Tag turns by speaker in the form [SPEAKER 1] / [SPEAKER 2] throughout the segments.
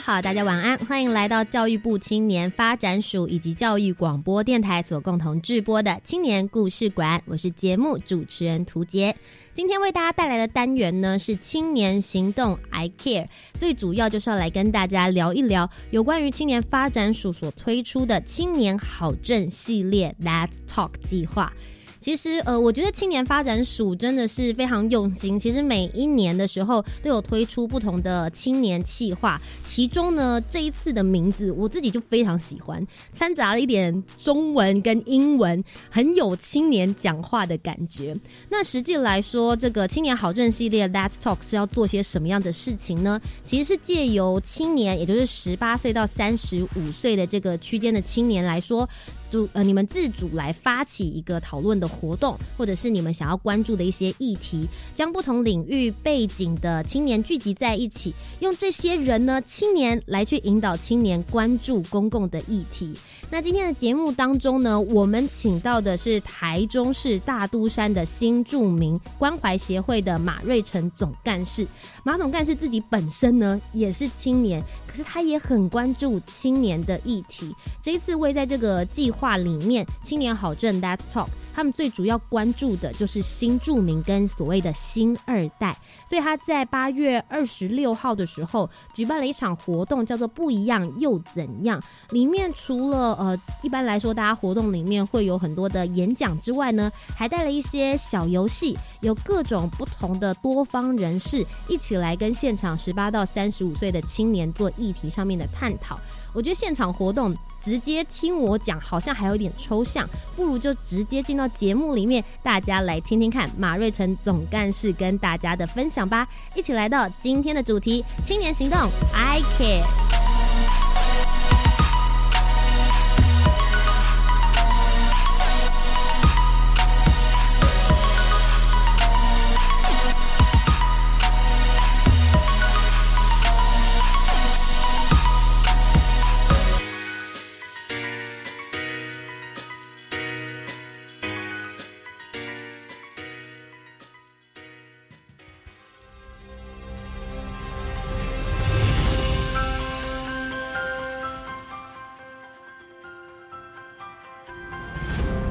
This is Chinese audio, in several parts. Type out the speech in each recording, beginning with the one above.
[SPEAKER 1] 好，大家晚安，欢迎来到教育部青年发展署以及教育广播电台所共同制播的青年故事馆，我是节目主持人涂杰。今天为大家带来的单元呢是青年行动 I Care，最主要就是要来跟大家聊一聊有关于青年发展署所推出的青年好政系列 Let's Talk 计划。其实，呃，我觉得青年发展署真的是非常用心。其实每一年的时候都有推出不同的青年企划，其中呢这一次的名字我自己就非常喜欢，掺杂了一点中文跟英文，很有青年讲话的感觉。那实际来说，这个青年好政系列 Let's Talk 是要做些什么样的事情呢？其实是借由青年，也就是十八岁到三十五岁的这个区间的青年来说。主呃，你们自主来发起一个讨论的活动，或者是你们想要关注的一些议题，将不同领域背景的青年聚集在一起，用这些人呢，青年来去引导青年关注公共的议题。那今天的节目当中呢，我们请到的是台中市大都山的新著名关怀协会的马瑞成总干事。马总干事自己本身呢也是青年，可是他也很关注青年的议题。这一次为在这个计划里面，青年好政 That's Talk。他们最主要关注的就是新住民跟所谓的新二代，所以他在八月二十六号的时候举办了一场活动，叫做“不一样又怎样”。里面除了呃，一般来说大家活动里面会有很多的演讲之外呢，还带了一些小游戏，有各种不同的多方人士一起来跟现场十八到三十五岁的青年做议题上面的探讨。我觉得现场活动。直接听我讲，好像还有一点抽象，不如就直接进到节目里面，大家来听听看马瑞成总干事跟大家的分享吧。一起来到今天的主题：青年行动，I care。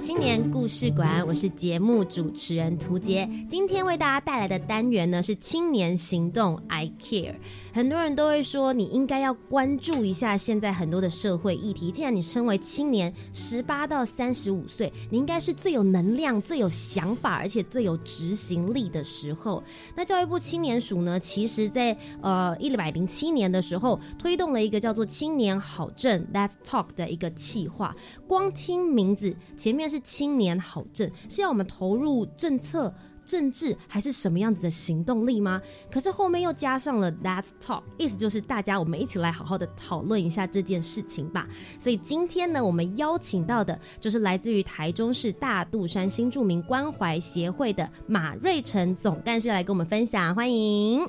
[SPEAKER 1] 青年故事馆，我是节目主持人涂杰。今天为大家带来的单元呢是青年行动，I Care。很多人都会说，你应该要关注一下现在很多的社会议题。既然你身为青年，十八到三十五岁，你应该是最有能量、最有想法，而且最有执行力的时候。那教育部青年署呢，其实在呃一百零七年的时候，推动了一个叫做“青年好政 Let's Talk” 的一个企划。光听名字，前面。是青年好政，是要我们投入政策、政治，还是什么样子的行动力吗？可是后面又加上了 Let's Talk，意思就是大家我们一起来好好的讨论一下这件事情吧。所以今天呢，我们邀请到的就是来自于台中市大肚山新住民关怀协会的马瑞成总干事来跟我们分享，欢迎。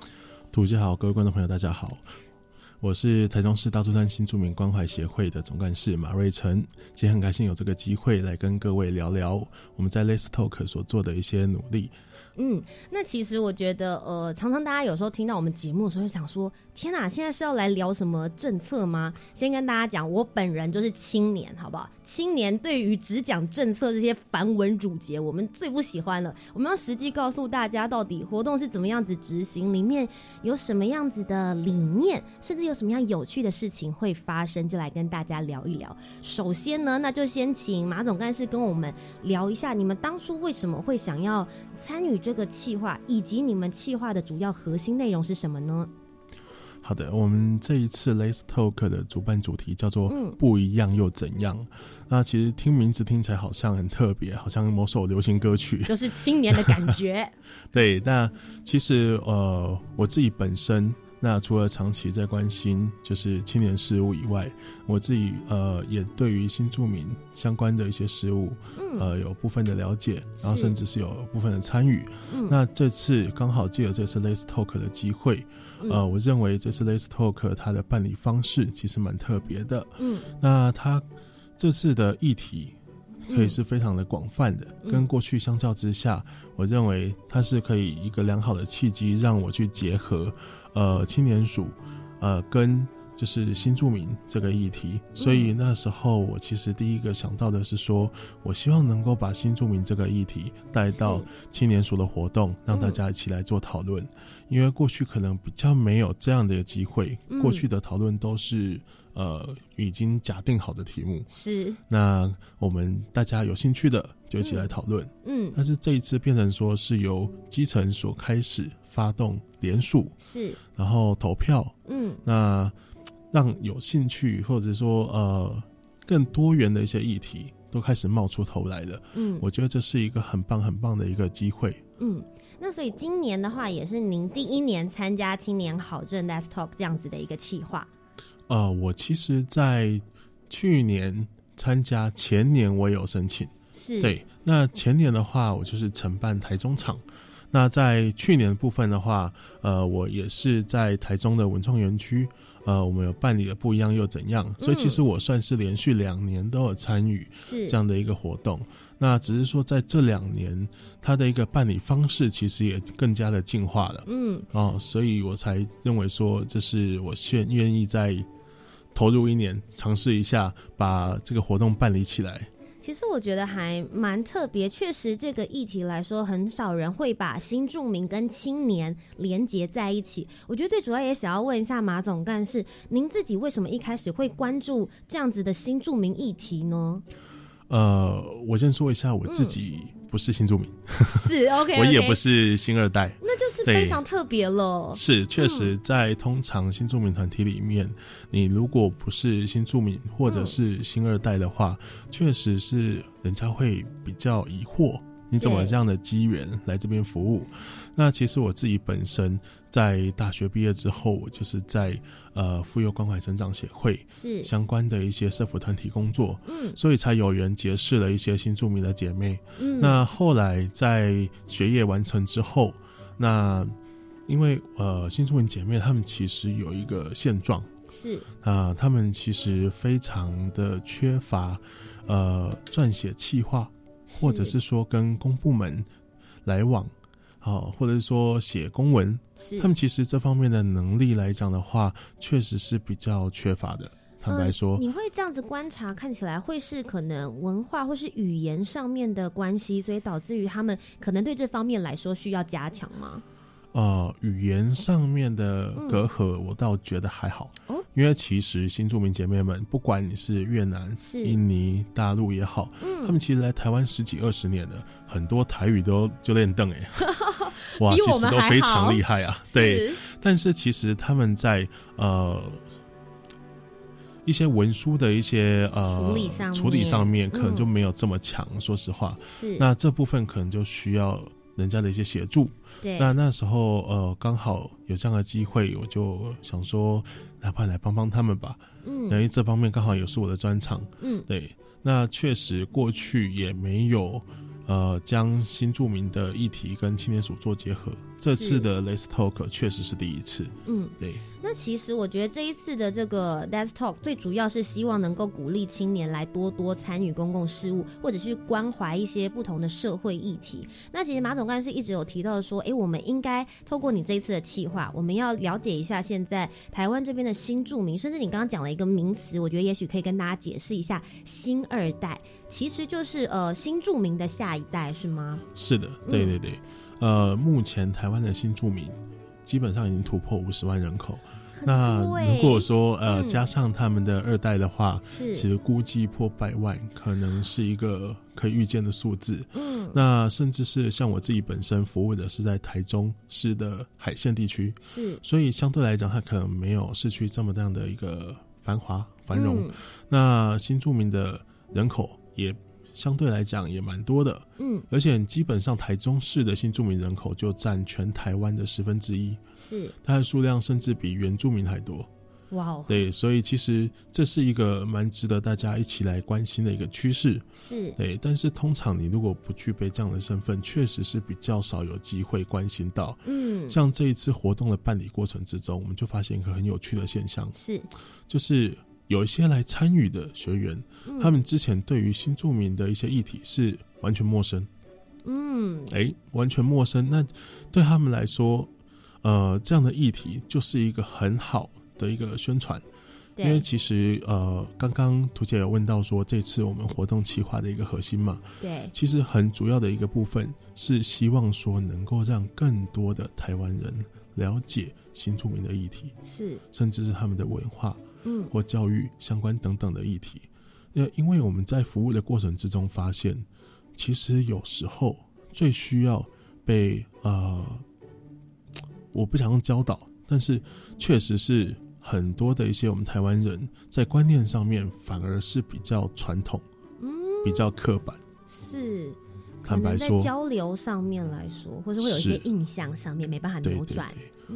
[SPEAKER 2] 土鸡好，各位观众朋友大家好。我是台中市大珠山新住民关怀协会的总干事马瑞成，今天很开心有这个机会来跟各位聊聊我们在 Let's Talk 所做的一些努力。
[SPEAKER 1] 嗯，那其实我觉得，呃，常常大家有时候听到我们节目的时候，就想说：天哪，现在是要来聊什么政策吗？先跟大家讲，我本人就是青年，好不好？青年对于只讲政策这些繁文缛节，我们最不喜欢了。我们要实际告诉大家，到底活动是怎么样子执行，里面有什么样子的理念，甚至有什么样有趣的事情会发生，就来跟大家聊一聊。首先呢，那就先请马总干事跟我们聊一下，你们当初为什么会想要参与这个企划，以及你们企划的主要核心内容是什么呢？
[SPEAKER 2] 好的，我们这一次 Let's Talk 的主办主题叫做“不一样又怎样”。那其实听名字听起来好像很特别，好像某首流行歌曲，
[SPEAKER 1] 就是青年的感觉。
[SPEAKER 2] 对，那其实呃，我自己本身。那除了长期在关心就是青年事务以外，我自己呃也对于新住民相关的一些事务，呃有部分的了解，然后甚至是有部分的参与。那这次刚好借了这次 Let's Talk 的机会，呃，我认为这次 Let's Talk 它的办理方式其实蛮特别的。嗯，那它这次的议题。可以是非常的广泛的，跟过去相较之下，我认为它是可以一个良好的契机，让我去结合，呃，青年署，呃，跟就是新住民这个议题。所以那时候我其实第一个想到的是说，我希望能够把新住民这个议题带到青年署的活动，让大家一起来做讨论。因为过去可能比较没有这样的机会，过去的讨论都是。呃，已经假定好的题目
[SPEAKER 1] 是，
[SPEAKER 2] 那我们大家有兴趣的就一起来讨论。嗯，但是这一次变成说是由基层所开始发动联署，
[SPEAKER 1] 是，
[SPEAKER 2] 然后投票，嗯，那让有兴趣或者说呃更多元的一些议题都开始冒出头来了。嗯，我觉得这是一个很棒很棒的一个机会。
[SPEAKER 1] 嗯，那所以今年的话，也是您第一年参加青年好政 Let's Talk 这样子的一个企划。
[SPEAKER 2] 呃，我其实，在去年参加，前年我有申请，
[SPEAKER 1] 是
[SPEAKER 2] 对。那前年的话，我就是承办台中场。那在去年的部分的话，呃，我也是在台中的文创园区，呃，我们有办理了不一样又怎样？所以其实我算是连续两年都有参与
[SPEAKER 1] 是
[SPEAKER 2] 这样的一个活动。那只是说，在这两年，它的一个办理方式其实也更加的进化了。嗯，哦，所以我才认为说，这是我愿愿意在。投入一年，尝试一下把这个活动办理起来。
[SPEAKER 1] 其实我觉得还蛮特别，确实这个议题来说，很少人会把新住民跟青年连结在一起。我觉得最主要也想要问一下马总干事，您自己为什么一开始会关注这样子的新住民议题呢？
[SPEAKER 2] 呃，我先说一下我自己。不是新住民，
[SPEAKER 1] 是 OK，
[SPEAKER 2] 我也不是新二代，
[SPEAKER 1] 那就是非常特别了。
[SPEAKER 2] 是，确实，在通常新住民团体里面，你如果不是新住民或者是新二代的话，确实是人家会比较疑惑。你怎么这样的机缘来这边服务？那其实我自己本身在大学毕业之后，我就是在呃妇幼关怀成长协会
[SPEAKER 1] 是
[SPEAKER 2] 相关的一些社福团体工作，嗯，所以才有缘结识了一些新住民的姐妹。嗯，那后来在学业完成之后，那因为呃新住民姐妹她们其实有一个现状
[SPEAKER 1] 是
[SPEAKER 2] 啊，她们其实非常的缺乏呃撰写企划。或者是说跟公部门来往，好，或者是说写公文，他们其实这方面的能力来讲的话，确实是比较缺乏的。坦白说，
[SPEAKER 1] 你会这样子观察，看起来会是可能文化或是语言上面的关系，所以导致于他们可能对这方面来说需要加强吗？
[SPEAKER 2] 呃，语言上面的隔阂，我倒觉得还好，因为其实新住民姐妹们，不管你是越南、印尼、大陆也好，他们其实来台湾十几二十年了，很多台语都就练凳哎，哇，其实都非常厉害啊。对，但是其实他们在呃一些文书的一些呃
[SPEAKER 1] 处理上
[SPEAKER 2] 处理上面，可能就没有这么强。说实话，
[SPEAKER 1] 是。
[SPEAKER 2] 那这部分可能就需要人家的一些协助。对。那那时候，呃，刚好有这样的机会，我就想说，哪怕来帮帮他们吧。嗯，因为这方面刚好也是我的专长。嗯，对。那确实过去也没有，呃，将新著名的议题跟青年署做结合。这次的 Let's Talk 确实是第一次。
[SPEAKER 1] 嗯，
[SPEAKER 2] 对。
[SPEAKER 1] 那其实我觉得这一次的这个 desk talk 最主要是希望能够鼓励青年来多多参与公共事务，或者是关怀一些不同的社会议题。那其实马总干事一直有提到说，哎，我们应该透过你这一次的企划，我们要了解一下现在台湾这边的新住民，甚至你刚刚讲了一个名词，我觉得也许可以跟大家解释一下，新二代其实就是呃新住民的下一代，是吗？
[SPEAKER 2] 是的，对对对。呃，目前台湾的新住民基本上已经突破五十万人口。那如果说呃加上他们的二代的话，
[SPEAKER 1] 是
[SPEAKER 2] 其实估计破百万，可能是一个可以预见的数字。
[SPEAKER 1] 嗯，
[SPEAKER 2] 那甚至是像我自己本身服务的是在台中市的海线地区，
[SPEAKER 1] 是，
[SPEAKER 2] 所以相对来讲，它可能没有市区这么样的一个繁华繁荣。
[SPEAKER 1] 嗯
[SPEAKER 2] 那新住民的人口也。相对来讲也蛮多的，
[SPEAKER 1] 嗯，
[SPEAKER 2] 而且基本上台中市的新住民人口就占全台湾的十分之一，
[SPEAKER 1] 是。
[SPEAKER 2] 它的数量甚至比原住民还多。
[SPEAKER 1] 哇哦，
[SPEAKER 2] 对，所以其实这是一个蛮值得大家一起来关心的一个趋势。
[SPEAKER 1] 是，
[SPEAKER 2] 对，但是通常你如果不具备这样的身份，确实是比较少有机会关心到。
[SPEAKER 1] 嗯，
[SPEAKER 2] 像这一次活动的办理过程之中，我们就发现一个很有趣的现象，
[SPEAKER 1] 是，
[SPEAKER 2] 就是有一些来参与的学员。
[SPEAKER 1] 嗯。
[SPEAKER 2] 他们之前对于新住民的一些议题是完全陌生，
[SPEAKER 1] 嗯，
[SPEAKER 2] 哎，完全陌生。那对他们来说，呃，这样的议题就是一个很好的一个宣传，因为其实呃，刚刚图姐有问到说，这次我们活动企划的一个核心嘛，
[SPEAKER 1] 对，
[SPEAKER 2] 其实很主要的一个部分是希望说能够让更多的台湾人了解新住民的议题，
[SPEAKER 1] 是，
[SPEAKER 2] 甚至是他们的文化
[SPEAKER 1] 嗯，
[SPEAKER 2] 或教育相关等等的议题。那因为我们在服务的过程之中发现，其实有时候最需要被呃，我不想用教导，但是确实是很多的一些我们台湾人在观念上面反而是比较传统，
[SPEAKER 1] 嗯，
[SPEAKER 2] 比较刻板。
[SPEAKER 1] 是。可
[SPEAKER 2] 坦白说，
[SPEAKER 1] 交流上面来说，或是会有一些印象上面没办法扭转，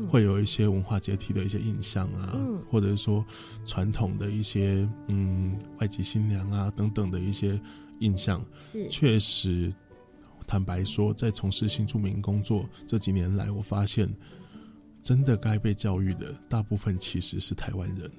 [SPEAKER 2] 会有一些文化阶梯的一些印象啊，
[SPEAKER 1] 嗯。
[SPEAKER 2] 或者说传统的一些嗯外籍新娘啊等等的一些印象，
[SPEAKER 1] 是，
[SPEAKER 2] 确实，坦白说，在从事新住民工作这几年来，我发现，真的该被教育的大部分其实是台湾人。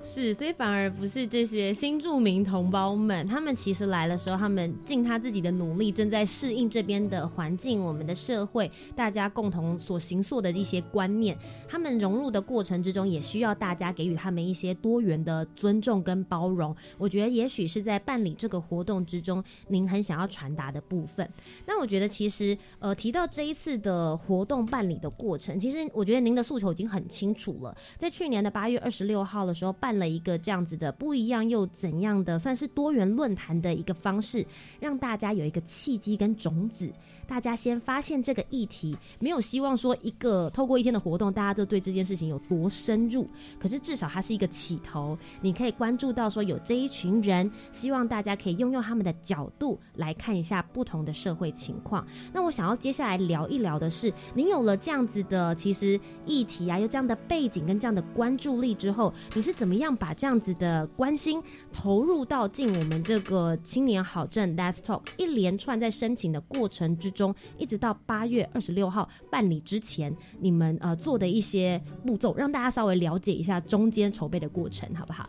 [SPEAKER 1] 是，所以反而不是这些新住民同胞们，他们其实来的时候，他们尽他自己的努力，正在适应这边的环境、我们的社会，大家共同所行塑的一些观念。他们融入的过程之中，也需要大家给予他们一些多元的尊重跟包容。我觉得，也许是在办理这个活动之中，您很想要传达的部分。那我觉得，其实呃，提到这一次的活动办理的过程，其实我觉得您的诉求已经很清楚了。在去年的八月二十六号的时候，办了一个这样子的不一样又怎样的，算是多元论坛的一个方式，让大家有一个契机跟种子。大家先发现这个议题，没有希望说一个透过一天的活动，大家就对这件事情有多深入。可是至少它是一个起头，你可以关注到说有这一群人，希望大家可以用用他们的角度来看一下不同的社会情况。那我想要接下来聊一聊的是，您有了这样子的其实议题啊，有这样的背景跟这样的关注力之后，你是怎么样把这样子的关心投入到进我们这个青年好证 Let's Talk 一连串在申请的过程之中，一直到八月二十六号办理之前，你们呃做的一些步骤，让大家稍微了解一下中间筹备的过程，好不好？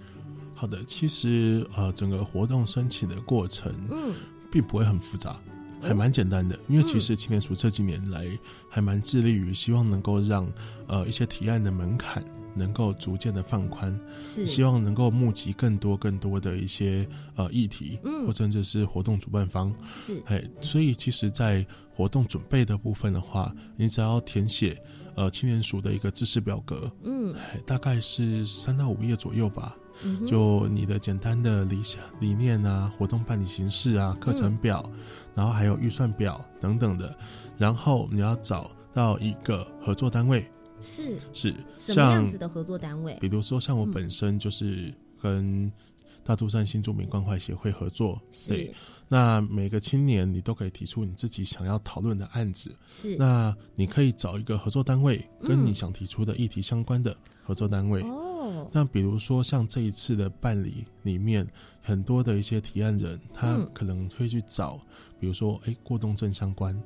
[SPEAKER 2] 好的，其实呃，整个活动申请的过程
[SPEAKER 1] 嗯，
[SPEAKER 2] 并不会很复杂，还蛮简单的。因为其实青年署这几年来还蛮致力于希望能够让呃一些提案的门槛能够逐渐的放宽，
[SPEAKER 1] 是。
[SPEAKER 2] 希望能够募集更多更多的一些呃议题，
[SPEAKER 1] 嗯。
[SPEAKER 2] 或甚至是活动主办方，
[SPEAKER 1] 是。
[SPEAKER 2] 哎，所以其实，在活动准备的部分的话，你只要填写呃青年署的一个知识表格，
[SPEAKER 1] 嗯。
[SPEAKER 2] 哎，大概是三到五页左右吧。
[SPEAKER 1] 嗯
[SPEAKER 2] 就你的简单的理想理念啊、活动办理形式啊、课程表，
[SPEAKER 1] 嗯
[SPEAKER 2] 然后还有预算表等等的，然后你要找到一个合作单位，
[SPEAKER 1] 是
[SPEAKER 2] 是
[SPEAKER 1] 什么样子的合作单位？
[SPEAKER 2] 比如说像我
[SPEAKER 1] 嗯。
[SPEAKER 2] 本身就是跟大肚山新住民关怀协会合作，对
[SPEAKER 1] 是，
[SPEAKER 2] 那每个青年你都可以提出你自己想要讨论的案子，
[SPEAKER 1] 是。
[SPEAKER 2] 那你可以找一个合作单位跟你
[SPEAKER 1] 嗯
[SPEAKER 2] 想提出的议题相关的合作单位。
[SPEAKER 1] 哦，
[SPEAKER 2] 那比如说像这一次的办理里面，很多的一些提案人，他
[SPEAKER 1] 嗯。
[SPEAKER 2] 可能会去找，比如说哎过动症相关，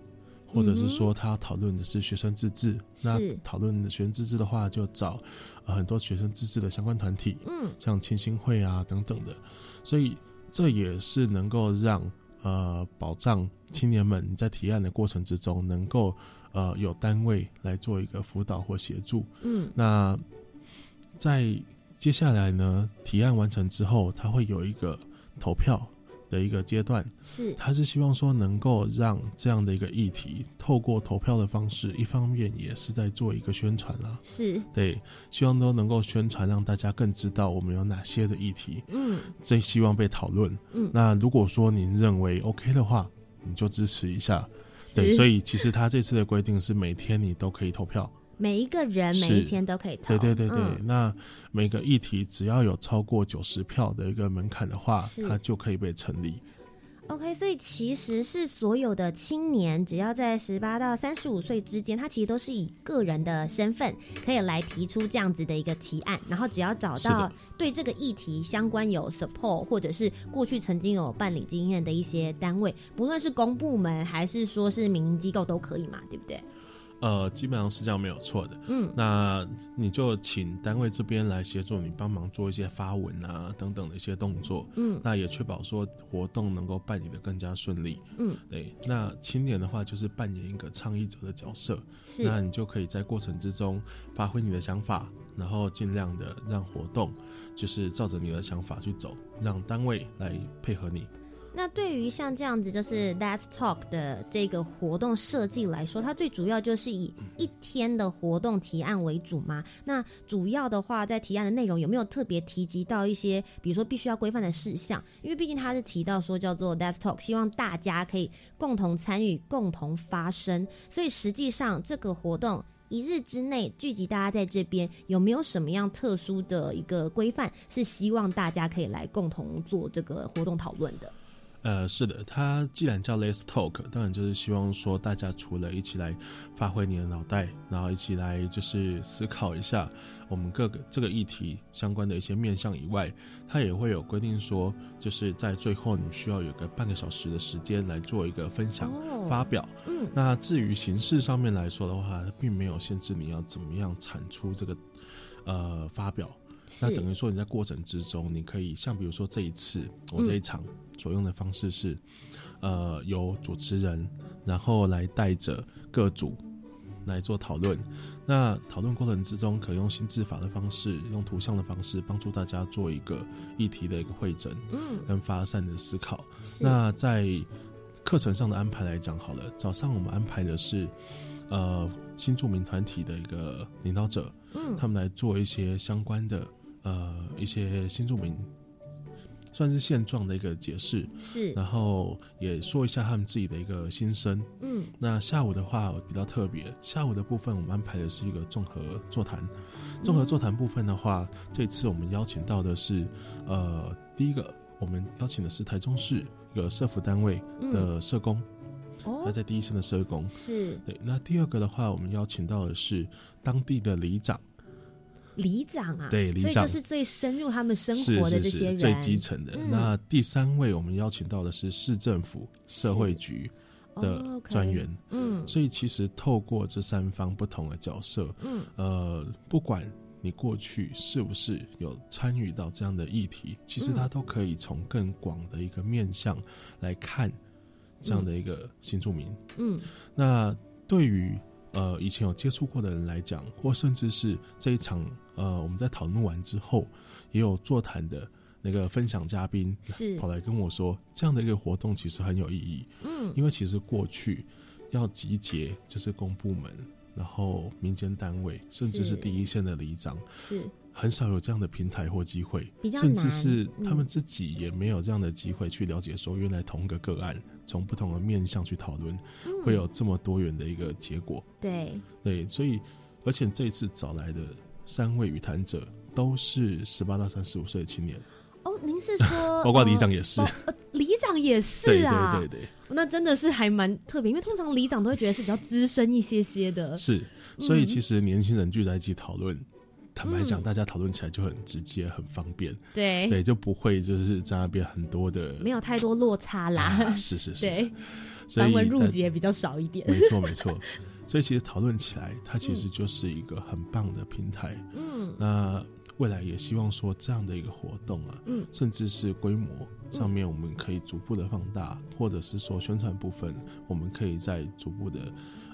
[SPEAKER 2] 或者是说他要讨论的是学生自治，那讨论学生自治的话，就找呃很多学生自治的相关团体，
[SPEAKER 1] 嗯。
[SPEAKER 2] 像清新会啊等等的，所以这也是能够让呃保障青年们在提案的过程之中，能够呃有单位来做一个辅导或协助。
[SPEAKER 1] 嗯。
[SPEAKER 2] 那在接下来呢，提案完成之后，他会有一个投票的一个阶段，
[SPEAKER 1] 是
[SPEAKER 2] 他是希望说能够让这样的一个议题透过投票的方式，一方面也是在做一个宣传啦，
[SPEAKER 1] 是
[SPEAKER 2] 对，希望都能够宣传，让大家更知道我们有哪些的议题，
[SPEAKER 1] 嗯
[SPEAKER 2] 最希望被讨论。
[SPEAKER 1] 嗯
[SPEAKER 2] 那如果说您认为 OK 的话，你就支持一下。对，所
[SPEAKER 1] 以
[SPEAKER 2] 以其实他这次的规定是每天你都可以投票。
[SPEAKER 1] 每一个人每一天都可以投，
[SPEAKER 2] 对对对对，
[SPEAKER 1] 嗯。
[SPEAKER 2] 那每个议题只要有超过九十票的一个门槛的话，它就可以被成立。
[SPEAKER 1] OK，所以其实是所有的青年，只要在十八到三十五岁之间，他其实都是以个人的身份可以来提出这样子的一个提案，然后只要找到对这个议题相关有 support 或者是过去曾经有办理经验的一些单位，不论是公部门还是说是民营机构都可以嘛，对不对？
[SPEAKER 2] 呃，基本上是这样没有错的。
[SPEAKER 1] 嗯，
[SPEAKER 2] 那你就请单位这边来协助你帮忙做一些发文啊等等的一些动作，
[SPEAKER 1] 嗯
[SPEAKER 2] 那也确保说活动能够办理的更加顺利。
[SPEAKER 1] 嗯，
[SPEAKER 2] 对，那青年的话就是扮演一个倡议者的角色，
[SPEAKER 1] 是
[SPEAKER 2] 那你就可以在过程之中发挥你的想法，然后尽量的让活动就是照着你的想法去走，让单位来配合你。
[SPEAKER 1] 那对于像这样子就是 Let's Talk 的这个活动设计来说，它最主要就是以一天的活动提案为主吗？那主要的话，在提案的内容有没有特别提及到一些，比如说必须要规范的事项？因为毕竟它是提到说叫做 Let's Talk，希望大家可以共同参与、共同发声，所以实际上这个活动。一日之内聚集大家在这边，有没有什么样特殊的一个规范，是希望大家可以来共同做这个活动讨论的？
[SPEAKER 2] 呃，是的，它既然叫 Let's Talk，当然就是希望说大家除了一起来发挥你的脑袋，然后一起来就是思考一下我们各个这个议题相关的一些面向以外，它也会有规定说，就是在最后你需要有个半个小时的时间来做一个分享、
[SPEAKER 1] 哦
[SPEAKER 2] 发表。
[SPEAKER 1] 嗯
[SPEAKER 2] 那至于形式上面来说的话，它并没有限制你要怎么样产出这个呃发表。那等于说你在过程之中，你可以像比如说这一次我这一场所用的方式是，呃，由主持人然后来带着各组来做讨论。那讨论过程之中，可用心智法的方式，用图像的方式帮助大家做一个议题的一个会诊
[SPEAKER 1] 嗯，
[SPEAKER 2] 跟发散的思考。那在课程上的安排来讲，好了，早上我们安排的是，呃，新著名团体的一个领导者，
[SPEAKER 1] 嗯。
[SPEAKER 2] 他们来做一些相关的呃一些新住民，算是现状的一个解释，
[SPEAKER 1] 是
[SPEAKER 2] 然后也说一下他们自己的一个心声。
[SPEAKER 1] 嗯
[SPEAKER 2] 那下午的话比较特别，下午的部分我们安排的是一个综合座谈。综合座谈部分的话，这次我们邀请到的是，呃，第一个我们邀请的是台中市一个社服单位的社工，他
[SPEAKER 1] 哦
[SPEAKER 2] 在第一线的社工。
[SPEAKER 1] 是
[SPEAKER 2] 对，那第二个的话，我们邀请到的是当地的里长，
[SPEAKER 1] 里长啊，
[SPEAKER 2] 对里长。
[SPEAKER 1] 所以就是最深入他们生活的这
[SPEAKER 2] 是
[SPEAKER 1] 些人，
[SPEAKER 2] 是最基层的。
[SPEAKER 1] 嗯。
[SPEAKER 2] 那第三位我们邀请到的是市政府社会局的专员。
[SPEAKER 1] 嗯。
[SPEAKER 2] 所以其实透过这三方不同的角色，
[SPEAKER 1] 嗯。
[SPEAKER 2] 呃，不管你过去是不是有参与到这样的议题，其实
[SPEAKER 1] 嗯
[SPEAKER 2] 它都可以从更广的一个面向来看这样的一个新住民。
[SPEAKER 1] 嗯。
[SPEAKER 2] 那对于呃以前有接触过的人来讲，或甚至是这一场呃我们在讨论完之后，也有座谈的那个分享嘉宾
[SPEAKER 1] 是。
[SPEAKER 2] 跑来跟我说，这样的一个活动其实很有意义，
[SPEAKER 1] 嗯。
[SPEAKER 2] 因为其实过去要集结就是公部门，然后民间单位，甚至
[SPEAKER 1] 是
[SPEAKER 2] 是。第一线的里长，
[SPEAKER 1] 是
[SPEAKER 2] 很少有这样的平台或机会甚至是
[SPEAKER 1] 嗯。
[SPEAKER 2] 他们自己也没有这样的机会去了解说，原来同一个个案从不同的面向去讨论，
[SPEAKER 1] 嗯。
[SPEAKER 2] 会有这么多元的一个结果。
[SPEAKER 1] 对。
[SPEAKER 2] 对，所以而且这一次找来的三位语谈者都是十八到三十五岁的青年，
[SPEAKER 1] 哦，您是说
[SPEAKER 2] 包括里
[SPEAKER 1] 呃
[SPEAKER 2] 长也是。
[SPEAKER 1] 里长也是啊，
[SPEAKER 2] 对对对，
[SPEAKER 1] 那真的是还蛮特别，因为通常里长都会觉得是比较资深一些些的，
[SPEAKER 2] 是。所以
[SPEAKER 1] 嗯
[SPEAKER 2] 其实年轻人聚在一起讨论，坦白讲，
[SPEAKER 1] 嗯。
[SPEAKER 2] 大家讨论起来就很直接、很方便，
[SPEAKER 1] 对。
[SPEAKER 2] 对，就不会就是在那边很多的
[SPEAKER 1] 没有太多落差啦，
[SPEAKER 2] 啊，是是是。
[SPEAKER 1] 对，
[SPEAKER 2] 所以
[SPEAKER 1] 繁文缛
[SPEAKER 2] 在
[SPEAKER 1] 节比较少一点。
[SPEAKER 2] 没错没错，所以其实讨论起来，它其实就是一个很棒的平台。
[SPEAKER 1] 嗯。
[SPEAKER 2] 那未来也希望说这样的一个活动啊，
[SPEAKER 1] 嗯。
[SPEAKER 2] 甚至是规模上面，我们可以逐步的放大，或者是说宣传部分，我们可以在逐步的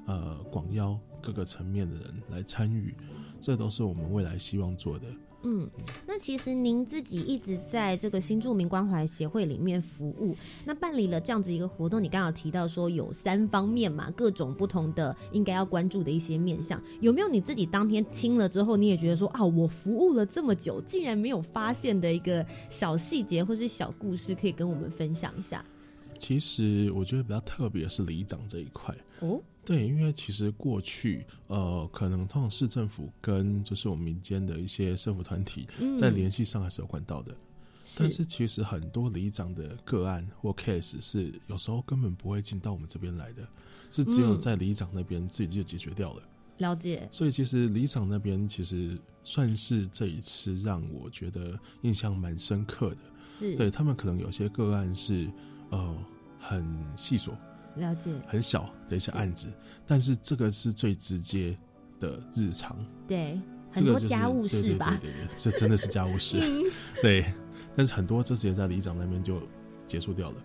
[SPEAKER 2] 呃广邀各个层面的人来参与，这都是我们未来希望做的。
[SPEAKER 1] 嗯，那其实您自己一直在这个新住民关怀协会里面服务，那办理了这样子一个活动，你刚刚有提到说有三方面嘛，各种不同的应该要关注的一些面向，有没有你自己当天听了之后，你也觉得说啊，我服务了这么久，竟然没有发现的一个小细节或是小故事，可以跟我们分享一下？
[SPEAKER 2] 其实我觉得比较特别的是里长这一块。
[SPEAKER 1] 哦，
[SPEAKER 2] 对，因为其实过去，呃，可能通常市政府跟就是我们民间的一些社服团体
[SPEAKER 1] 嗯
[SPEAKER 2] 在联系上还是有管道的，但是其实很多里长的个案或 case 是有时候根本不会进到我们这边来的，是只有
[SPEAKER 1] 嗯。
[SPEAKER 2] 在里长那边自己就解决掉了。
[SPEAKER 1] 了解，
[SPEAKER 2] 所以其实里长那边其实算是这一次让我觉得印象蛮深刻的。
[SPEAKER 1] 是。
[SPEAKER 2] 对他们可能有些个案是呃很细琐、
[SPEAKER 1] 了解，
[SPEAKER 2] 很小的一些案子，但是这个是最直接的日常，
[SPEAKER 1] 对，很多家务事吧？
[SPEAKER 2] 对对这真的是家务事，
[SPEAKER 1] 嗯
[SPEAKER 2] 对。但是很多这直接在里长那边就结束掉，了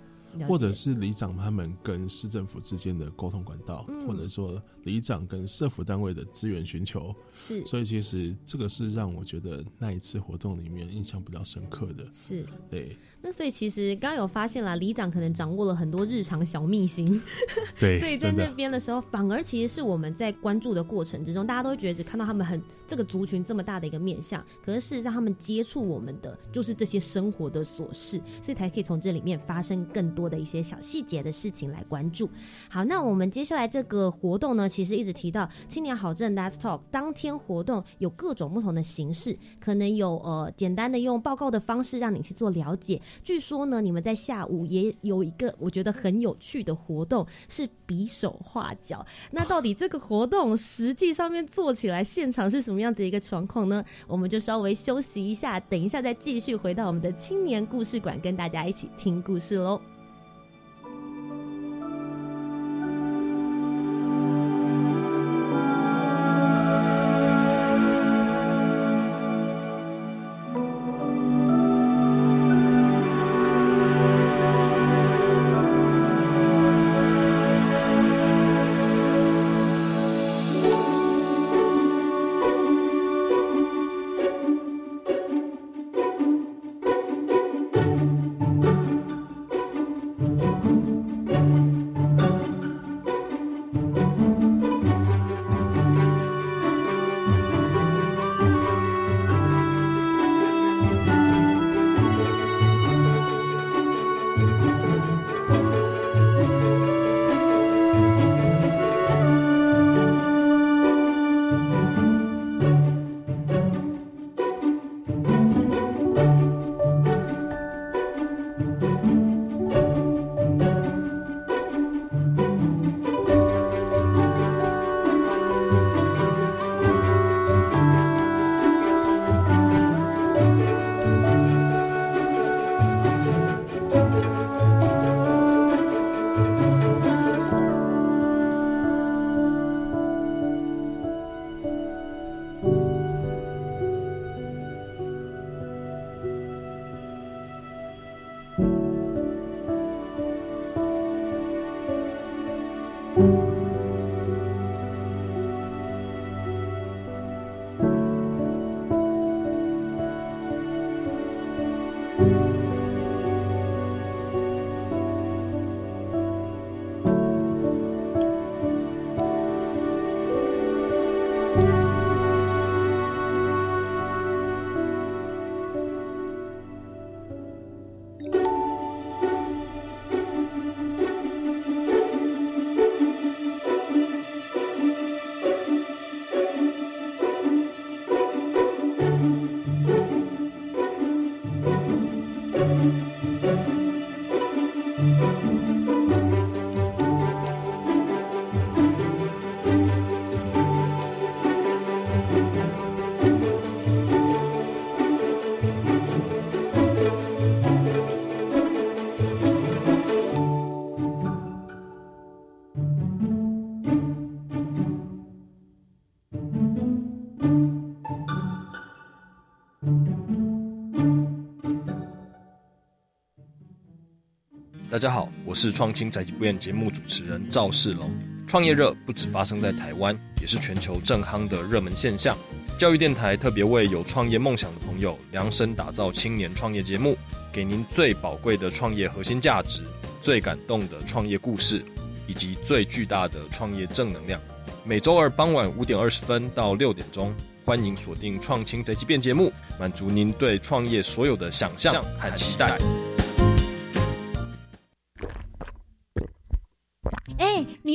[SPEAKER 2] 或者是里长他们跟市政府之间的沟通管道，
[SPEAKER 1] 嗯
[SPEAKER 2] 或者说里长跟社府单位的资源寻求，
[SPEAKER 1] 是
[SPEAKER 2] 所以其实这个是让我觉得那一次活动里面印象比较深刻的。
[SPEAKER 1] 是。
[SPEAKER 2] 对
[SPEAKER 1] 那所以其实刚刚有发现啦，里长可能掌握了很多日常小秘辛，
[SPEAKER 2] 对，
[SPEAKER 1] 所以在那边的时候，反而其实是我们在关注的过程之中，大家都会觉得只看到他们很这个族群这么大的一个面相，可是事实上他们接触我们的就是这些生活的琐事，所以才可以从这里面发生更多的一些小细节的事情来关注。好，那我们接下来这个活动呢，其实一直提到青年好政 Let's Talk 当天活动有各种不同的形式，可能有呃简单的用报告的方式让你去做了解。据说呢，你们在下午也有一个我觉得很有趣的活动，是比手画脚。那到底这个活动实际上面做起来，现场是什么样子的一个状况呢？我们就稍微休息一下，等一下再继续回到我们的青年故事馆，跟大家一起听故事喽。
[SPEAKER 3] 大家好，我是创青宅急便节目主持人赵世龙。创业热不止发生在台湾，也是全球正夯的热门现象。教育电台特别为有创业梦想的朋友量身打造青年创业节目，给您最宝贵的创业核心价值、最感动的创业故事，以及最巨大的创业正能量。每周二傍晚五点二十分到六点钟，欢迎锁定创青宅急便节目，满足您对创业所有的想象和期待。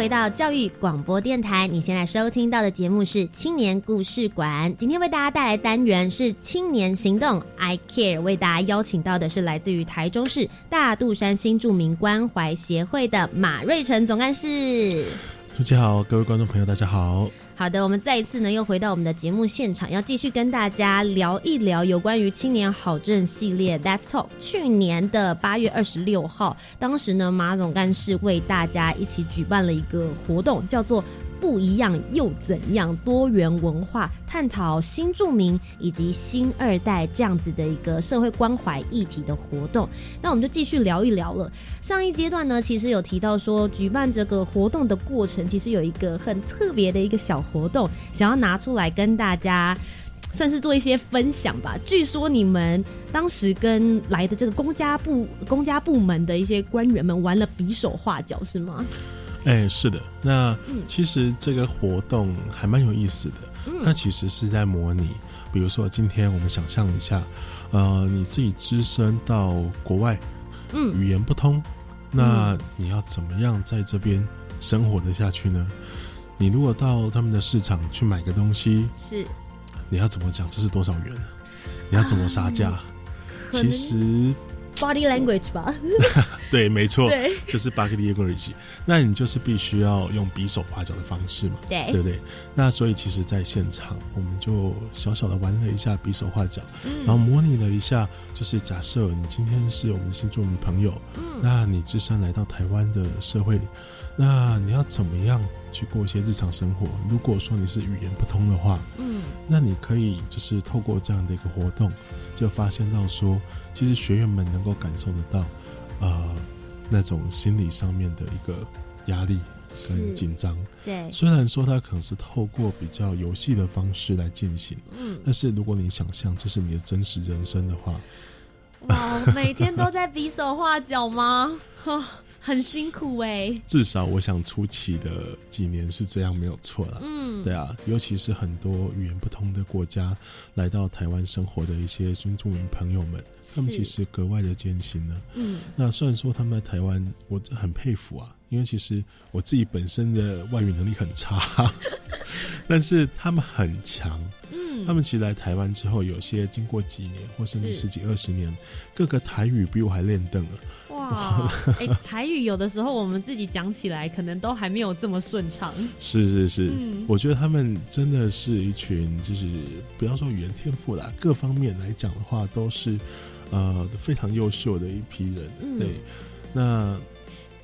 [SPEAKER 1] 回到教育广播电台，你现在收听到的节目是青年故事馆。今天为大家带来单元是青年行动 I Care，为大家邀请到的是来自于台中市大肚山新著名关怀协会的马瑞成总干事。
[SPEAKER 2] 大家好，各位观众朋友，大家好。
[SPEAKER 1] 好的，我们再一次呢又回到我们的节目现场，要继续跟大家聊一聊有关于青年好政系列 That's Talk。去年的八月二十六号，当时呢马总干事为大家一起举办了一个活动，叫做。不一样又怎样？多元文化探讨新住民以及新二代这样子的一个社会关怀议题的活动，那我们就继续聊一聊了。上一阶段呢，其实有提到说，举办这个活动的过程，其实有一个很特别的一个小活动，想要拿出来跟大家算是做一些分享吧。据说你们当时跟来的这个公家部公家部门的一些官员们玩了比手画脚，是吗？
[SPEAKER 2] 哎，是的，那其实这个活动还蛮有意思的。它其实是在模拟，比如说今天我们想象一下，呃，你自己只身到国外，
[SPEAKER 1] 嗯，
[SPEAKER 2] 语言不通，那你要怎么样在这边生活的下去呢？你如果到他们的市场去买个东西，
[SPEAKER 1] 是，
[SPEAKER 2] 你要怎么讲？这是多少元？你要怎么杀价？其实。
[SPEAKER 1] Body language 吧，
[SPEAKER 2] 对，没错，
[SPEAKER 1] 对，
[SPEAKER 2] 就是 body language。那你就是必须要用比手画脚的方式嘛，
[SPEAKER 1] 对，
[SPEAKER 2] 对不对？那所以其实，在现场我们就小小的玩了一下比手画脚，然后模拟了一下，就是假设你今天是我们的新住民朋友，
[SPEAKER 1] 嗯，
[SPEAKER 2] 那你自身来到台湾的社会，那你要怎么样去过一些日常生活？如果说你是语言不通的话，
[SPEAKER 1] 嗯，
[SPEAKER 2] 那你可以就是透过这样的一个活动，就发现到说。其实学员们能够感受得到，呃，那种心理上面的一个压力跟紧张。
[SPEAKER 1] 对，
[SPEAKER 2] 虽然说它可能是透过比较游戏的方式来进行，
[SPEAKER 1] 嗯，
[SPEAKER 2] 但是如果你想象这是你的真实人生的话，
[SPEAKER 1] 哇，每天都在比手画脚吗？很辛苦哎，
[SPEAKER 2] 至少我想初期的几年是这样没有错了。
[SPEAKER 1] 嗯，
[SPEAKER 2] 对啊，尤其是很多语言不通的国家来到台湾生活的一些新住民朋友们，他们其实格外的艰辛呢。
[SPEAKER 1] 嗯，
[SPEAKER 2] 那虽然说他们在台湾，我很佩服啊，因为其实我自己本身的外语能力很差，但是他们很强。
[SPEAKER 1] 嗯，
[SPEAKER 2] 他们其实来台湾之后，有些经过几年或甚至十几二十年，各个台语比我还练邓了。
[SPEAKER 1] 哇，哎，台语有的时候我们自己讲起来，可能都还没有这么顺畅。
[SPEAKER 2] 是是是，
[SPEAKER 1] 嗯。
[SPEAKER 2] 我觉得他们真的是一群，就是不要说语言天赋啦，各方面来讲的话，都是呃非常优秀的一批人。
[SPEAKER 1] 嗯。
[SPEAKER 2] 对，那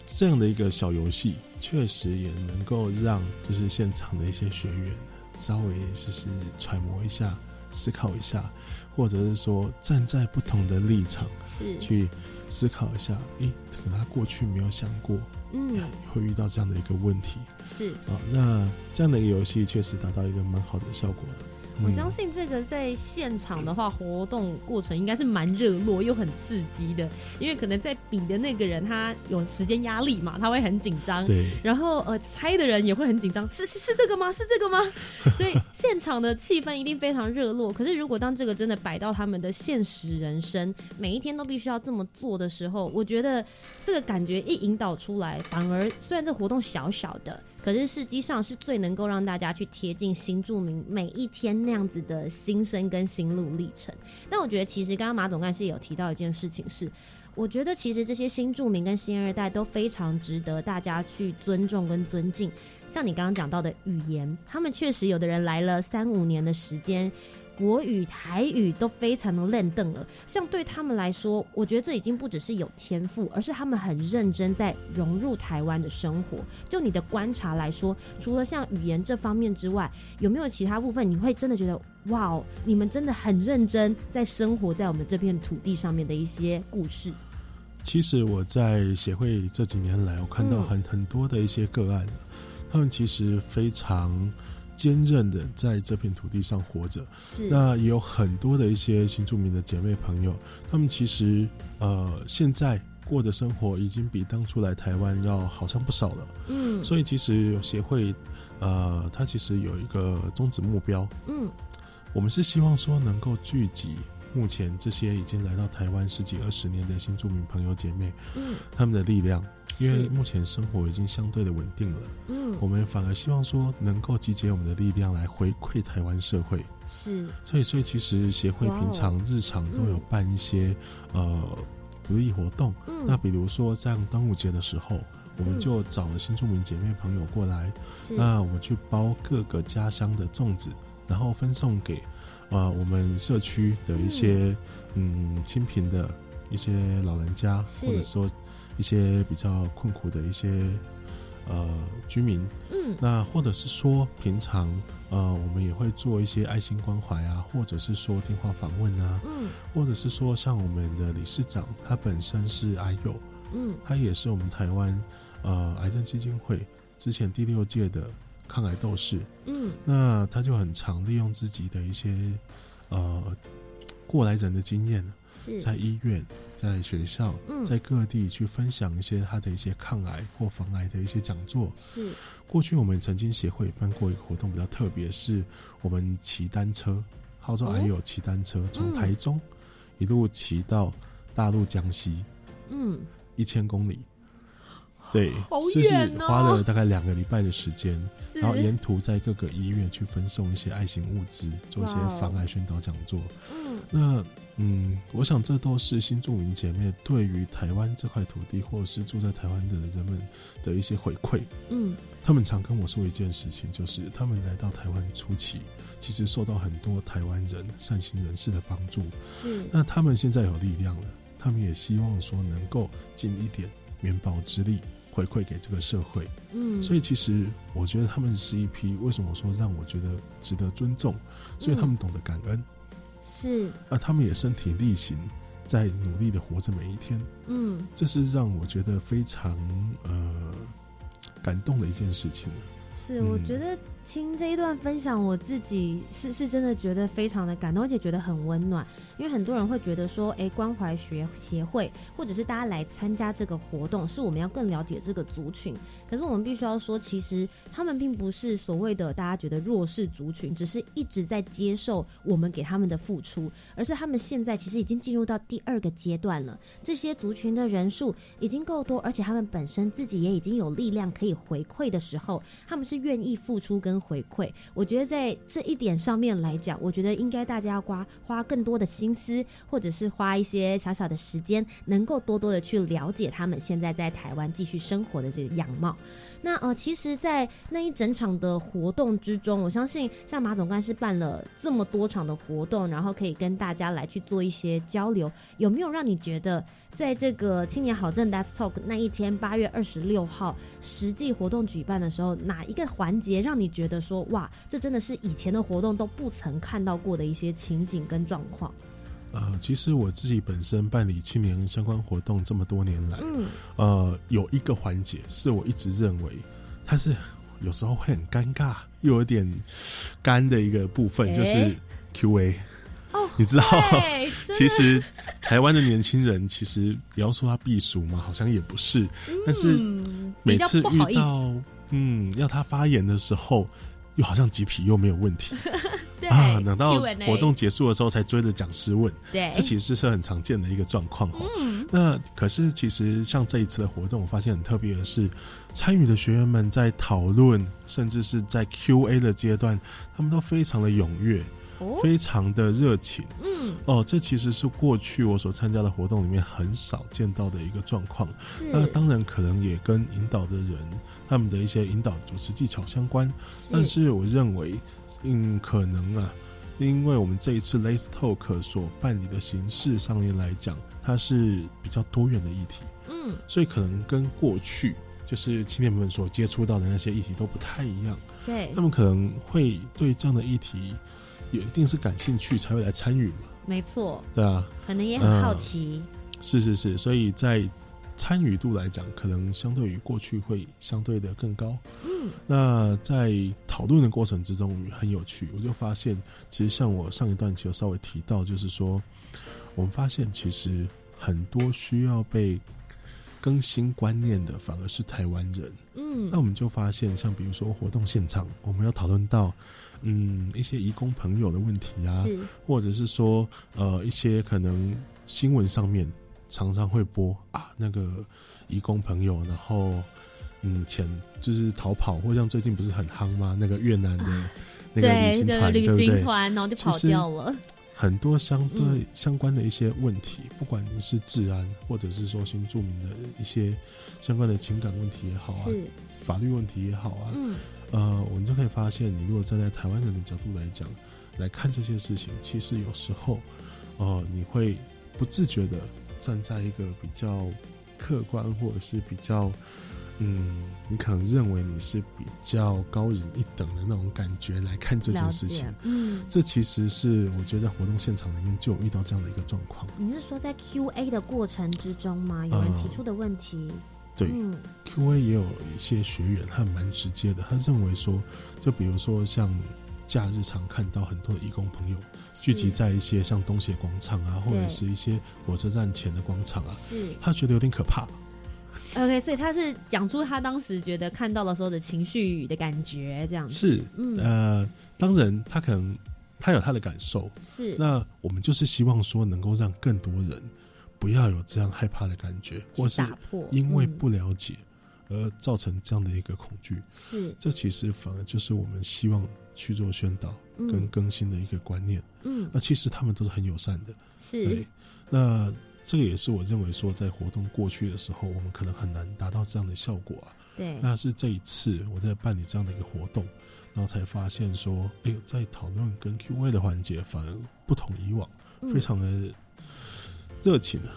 [SPEAKER 2] 这样的一个小游戏，确实也能够让就是现场的一些学员稍微就是揣摩一下、思考一下，或者是说站在不同的立场
[SPEAKER 1] 是，
[SPEAKER 2] 去思考一下，诶，可能他过去没有想过
[SPEAKER 1] 嗯，
[SPEAKER 2] 会遇到这样的一个问题
[SPEAKER 1] 是。
[SPEAKER 2] 啊。那这样的一个游戏确实达到一个蛮好的效果的。
[SPEAKER 1] 我
[SPEAKER 2] 嗯
[SPEAKER 1] 相信这个在现场的话，活动过程应该是蛮热络又很刺激的，因为可能在比的那个人他有时间压力嘛，他会很紧张。
[SPEAKER 2] 对，
[SPEAKER 1] 然后呃，猜的人也会很紧张，是是是这个吗？是这个吗？所以现场的气氛一定非常热络。可是如果当这个真的摆到他们的现实人生，每一天都必须要这么做的时候，我觉得这个感觉一引导出来，反而虽然这活动小小的，可是实际上是最能够让大家去贴近新住民每一天那样子的心声跟心路历程。但我觉得其实刚刚马总干事有提到一件事情是。我觉得其实这些新住民跟新二代都非常值得大家去尊重跟尊敬。像你刚刚讲到的语言，他们确实有的人来了三五年的时间，国语、台语都非常的练邓了。像对他们来说，我觉得这已经不只是有天赋，而是他们很认真在融入台湾的生活。就你的观察来说，除了像语言这方面之外，有没有其他部分你会真的觉得，哇哦，你们真的很认真在生活在我们这片土地上面的一些故事？
[SPEAKER 2] 其实我在协会这几年来，我看到很很多的一些个案，他们其实非常坚韧的在这片土地上活着。
[SPEAKER 1] 是，
[SPEAKER 2] 那也有很多的一些新住民的姐妹朋友，他们其实呃现在过的生活已经比当初来台湾要好上不少了。
[SPEAKER 1] 嗯，
[SPEAKER 2] 所以其实协会呃，它其实有一个宗旨目标，
[SPEAKER 1] 嗯
[SPEAKER 2] 我们是希望说能够聚集目前这些已经来到台湾十几二十年的新住民朋友姐妹，
[SPEAKER 1] 嗯。
[SPEAKER 2] 他们的力量，因为目前生活已经相对的稳定了，
[SPEAKER 1] 嗯，
[SPEAKER 2] 我们反而希望说能够集结我们的力量来回馈台湾社会。
[SPEAKER 1] 是。
[SPEAKER 2] 所以，所以其实协会平常日常都有办一些、呃福利活动。
[SPEAKER 1] 嗯。
[SPEAKER 2] 那比如说像端午节的时候，我们
[SPEAKER 1] 嗯
[SPEAKER 2] 就找了新住民姐妹朋友过来，
[SPEAKER 1] 是。
[SPEAKER 2] 那我们去包各个家乡的粽子，然后分送给呃我们社区的一些嗯。清贫的一些老人家，或者说一些比较困苦的一些呃居民。
[SPEAKER 1] 嗯。
[SPEAKER 2] 那或者是说平常呃我们也会做一些爱心关怀啊，或者是说电话访问啊，
[SPEAKER 1] 嗯。
[SPEAKER 2] 或者是说像我们的理事长他本身是癌友，
[SPEAKER 1] 嗯。
[SPEAKER 2] 他也是我们台湾呃癌症基金会之前第六届的抗癌斗士，
[SPEAKER 1] 嗯。
[SPEAKER 2] 那他就很常利用自己的一些呃过来人的经验，
[SPEAKER 1] 是。
[SPEAKER 2] 在医院、在学校、
[SPEAKER 1] 嗯。
[SPEAKER 2] 在各地去分享一些他的一些抗癌或防癌的一些讲座。
[SPEAKER 1] 是。
[SPEAKER 2] 过去我们曾经协会办过一个活动，比较特别，是我们骑单车，号召
[SPEAKER 1] 哦？
[SPEAKER 2] 癌友骑单车，从
[SPEAKER 1] 嗯。
[SPEAKER 2] 台中一路骑到大陆江西
[SPEAKER 1] 嗯。
[SPEAKER 2] 一千公里。对
[SPEAKER 1] 好，
[SPEAKER 2] 就是花了大概两个礼拜的时间，然后沿途在各个医院去分送一些爱心物资，做一些防癌宣导讲座。
[SPEAKER 1] 嗯
[SPEAKER 2] 那嗯，我想这都是新住民姐妹对于台湾这块土地，或者是住在台湾的人们的一些回馈。
[SPEAKER 1] 嗯
[SPEAKER 2] 他们常跟我说一件事情，就是他们来到台湾初期，其实受到很多台湾人善心人士的帮助。
[SPEAKER 1] 是
[SPEAKER 2] 那他们现在有力量了，他们也希望说能够尽一点绵薄之力回馈给这个社会。
[SPEAKER 1] 嗯，
[SPEAKER 2] 所以其实我觉得他们是一批为什么说让我觉得值得尊重，所以他们懂得感恩，
[SPEAKER 1] 是
[SPEAKER 2] 啊他们也身体力行，在努力的活着每一天。
[SPEAKER 1] 嗯
[SPEAKER 2] 这是让我觉得非常呃感动的一件事情。
[SPEAKER 1] 是，
[SPEAKER 2] 嗯
[SPEAKER 1] 我觉得听这一段分享，我自己是是真的觉得非常的感动，而且觉得很温暖。因为很多人会觉得说，哎，关怀学协会或者是大家来参加这个活动，是我们要更了解这个族群。可是我们必须要说，其实他们并不是所谓的大家觉得弱势族群，只是一直在接受我们给他们的付出，而是他们现在其实已经进入到第二个阶段了。这些族群的人数已经够多，而且他们本身自己也已经有力量可以回馈的时候，他们是愿意付出跟回馈。我觉得在这一点上面来讲，我觉得应该大家要花花更多的心思，或者是花一些小小的时间，能够多多的去了解他们现在在台湾继续生活的这个样貌。那呃，其实，在那一整场的活动之中，我相信像马总干事办了这么多场的活动，然后可以跟大家来去做一些交流，有没有让你觉得，在这个青年好政 Let's Talk 那一天，八月二十六号实际活动举办的时候，哪一个环节让你觉得说，哇，这真的是以前的活动都不曾看到过的一些情景跟状况？
[SPEAKER 2] 呃，其实我自己本身办理青年相关活动这么多年来，
[SPEAKER 1] 嗯，
[SPEAKER 2] 呃，有一个环节是我一直认为它是有时候会很尴尬又有点干的一个部分，就是 Q&A。
[SPEAKER 1] 哦，
[SPEAKER 2] 你知道，其实台湾的年轻人其实也要说他避俗嘛，好像也不是。但是
[SPEAKER 1] 嗯
[SPEAKER 2] 每次遇到嗯要他发言的时候，又好像鸡皮又没有问题
[SPEAKER 1] 对
[SPEAKER 2] 啊，等到活动结束的时候才追着讲师问。
[SPEAKER 1] 对，
[SPEAKER 2] 这其实是很常见的一个状况哦。
[SPEAKER 1] 嗯
[SPEAKER 2] 那可是其实像这一次的活动，我发现很特别的是，参与的学员们在讨论，甚至是在 Q&A 的阶段，他们都非常的踊跃，
[SPEAKER 1] 哦，
[SPEAKER 2] 非常的热情。
[SPEAKER 1] 嗯
[SPEAKER 2] 哦，这其实是过去我所参加的活动里面很少见到的一个状况。那当然可能也跟引导的人他们的一些引导主持技巧相关，但是我认为，嗯，可能啊，因为我们这一次 Lace Talk 所办理的形式上面来讲，它是比较多元的议题，
[SPEAKER 1] 嗯。
[SPEAKER 2] 所以可能跟过去就是青年们所接触到的那些议题都不太一样。
[SPEAKER 1] 对。
[SPEAKER 2] 他，们可能会对这样的议题有一定是感兴趣才会来参与嘛，
[SPEAKER 1] 没错，
[SPEAKER 2] 对啊，
[SPEAKER 1] 可能也很好奇，
[SPEAKER 2] 是是是，所以在参与度来讲，可能相对于过去会相对的更高。
[SPEAKER 1] 嗯，
[SPEAKER 2] 那在讨论的过程之中很有趣，我就发现，其实像我上一段其实有稍微提到，就是说，我们发现其实很多需要被更新观念的，反而是台湾人。
[SPEAKER 1] 嗯
[SPEAKER 2] 那我们就发现，像比如说活动现场，我们要讨论到，嗯，一些移工朋友的问题啊，或者是说，呃，一些可能新闻上面常常会播啊，那个义工朋友，然后嗯，前就是逃跑，或像最近不是很夯吗？那个越南的那个旅行团，
[SPEAKER 1] 然后就跑掉了，
[SPEAKER 2] 很多相对、
[SPEAKER 1] 嗯
[SPEAKER 2] 相关的一些问题，不管你是治安，或者是说新住民的一些相关的情感问题也好啊，法律问题也好啊，
[SPEAKER 1] 嗯。
[SPEAKER 2] 呃，我们就可以发现，你如果站在台湾人的角度来讲，来看这些事情，其实有时候，呃，你会不自觉的站在一个比较客观，或者是比较，嗯，你可能认为你是比较高人一等的那种感觉来看这件事情。，
[SPEAKER 1] 嗯。
[SPEAKER 2] 这其实是我觉得在活动现场里面就有遇到这样的一个状况。
[SPEAKER 1] 你是说在 Q A 的过程之中吗？有人提出的问题？
[SPEAKER 2] 对，
[SPEAKER 1] 嗯
[SPEAKER 2] Q&A 也有一些学员，他蛮直接的，他认为说，就比如说像假日常看到很多义工朋友聚集在一些像东协广场啊，或者是一些火车站前的广场啊，
[SPEAKER 1] 是。
[SPEAKER 2] 他觉得有点可怕。
[SPEAKER 1] OK，所以他是讲出他当时觉得看到的时候的情绪的感觉，这样子。
[SPEAKER 2] 是，
[SPEAKER 1] 嗯。
[SPEAKER 2] 呃，当然他可能他有他的感受，
[SPEAKER 1] 是，
[SPEAKER 2] 那我们就是希望说能够让更多人不要有这样害怕的感觉，或是
[SPEAKER 1] 打破，嗯。
[SPEAKER 2] 因为不了解而造成这样的一个恐惧。
[SPEAKER 1] 是，
[SPEAKER 2] 这其实反而就是我们希望去做宣导
[SPEAKER 1] 嗯
[SPEAKER 2] 跟更新的一个观念。
[SPEAKER 1] 嗯
[SPEAKER 2] 那其实他们都是很友善的，
[SPEAKER 1] 是
[SPEAKER 2] 对。那这个也是我认为说，在活动过去的时候，我们可能很难达到这样的效果啊。
[SPEAKER 1] 对，
[SPEAKER 2] 那是这一次我在办理这样的一个活动，然后才发现说，哎呦，在讨论跟 Q&A 的环节，反而不同以往，
[SPEAKER 1] 嗯
[SPEAKER 2] 非常的热情啊，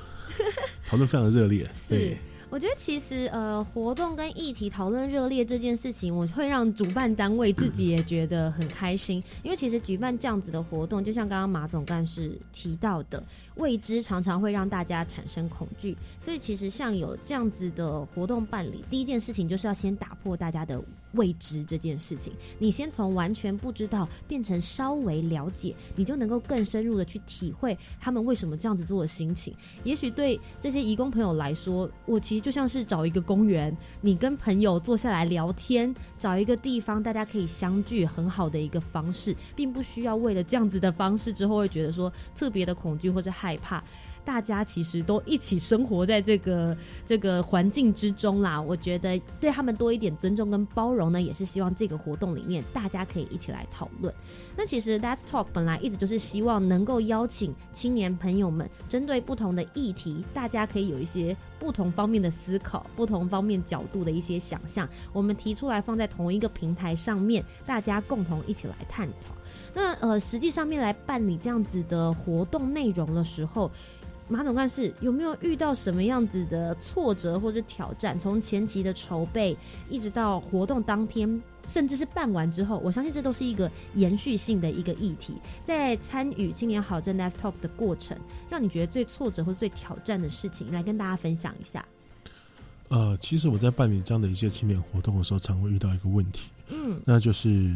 [SPEAKER 2] 讨论非常的热烈。对，
[SPEAKER 1] 我觉得其实呃，活动跟议题讨论热烈这件事情，我会让主办单位自己也觉得很开心，因为其实举办这样子的活动，就像刚刚马总干事提到的，未知常常会让大家产生恐惧，所以其实像有这样子的活动办理，第一件事情就是要先打破大家的未知这件事情，你先从完全不知道变成稍微了解，你就能够更深入的去体会他们为什么这样子做的心情。也许对这些义工朋友来说，我其实就像是找一个公园，你跟朋友坐下来聊天，找一个地方大家可以相聚，很好的一个方式，并不需要为了这样子的方式之后会觉得说特别的恐惧或是害害怕。大家其实都一起生活在这个这个环境之中啦。我觉得对他们多一点尊重跟包容呢，也是希望这个活动里面大家可以一起来讨论。那其实 Let's Talk 本来一直就是希望能够邀请青年朋友们，针对不同的议题，大家可以有一些不同方面的思考、不同方面角度的一些想象，我们提出来放在同一个平台上面，大家共同一起来探讨。那呃，实际上面来办理这样子的活动内容的时候，马总干事有没有遇到什么样子的挫折或者挑战？从前期的筹备，一直到活动当天，甚至是办完之后，我相信这都是一个延续性的一个议题。在参与青年好政 Let's Talk 的过程，让你觉得最挫折或最挑战的事情，来跟大家分享一下。
[SPEAKER 2] 呃，其实我在办理这样的一些青年活动的时候，常会遇到一个问题，嗯，那就是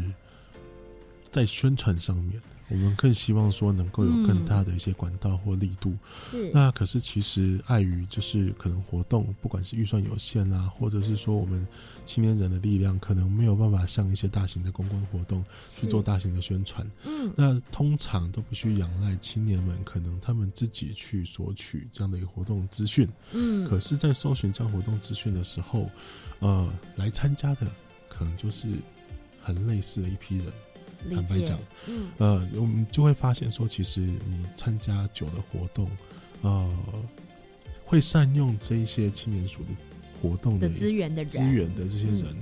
[SPEAKER 2] 在宣传上面，我们更希望说能够有更大的一些管道或力度。
[SPEAKER 1] 是，
[SPEAKER 2] 那可是其实碍于就是可能活动，不管是预算有限啦，或者是说我们青年人的力量，可能没有办法像一些大型的公关活动去做大型的宣传。
[SPEAKER 1] 嗯，
[SPEAKER 2] 那通常都必须仰赖青年们，可能他们自己去索取这样的一个活动资讯。
[SPEAKER 1] 嗯，
[SPEAKER 2] 可是，在搜寻这样活动资讯的时候，呃，来参加的可能就是很类似的一批人。
[SPEAKER 1] 理
[SPEAKER 2] 坦白讲，
[SPEAKER 1] 嗯。
[SPEAKER 2] 呃，我们就会发现说，其实你参加酒的活动，呃，会善用这一些青年署的活动
[SPEAKER 1] 的资源的，
[SPEAKER 2] 资源的这些人，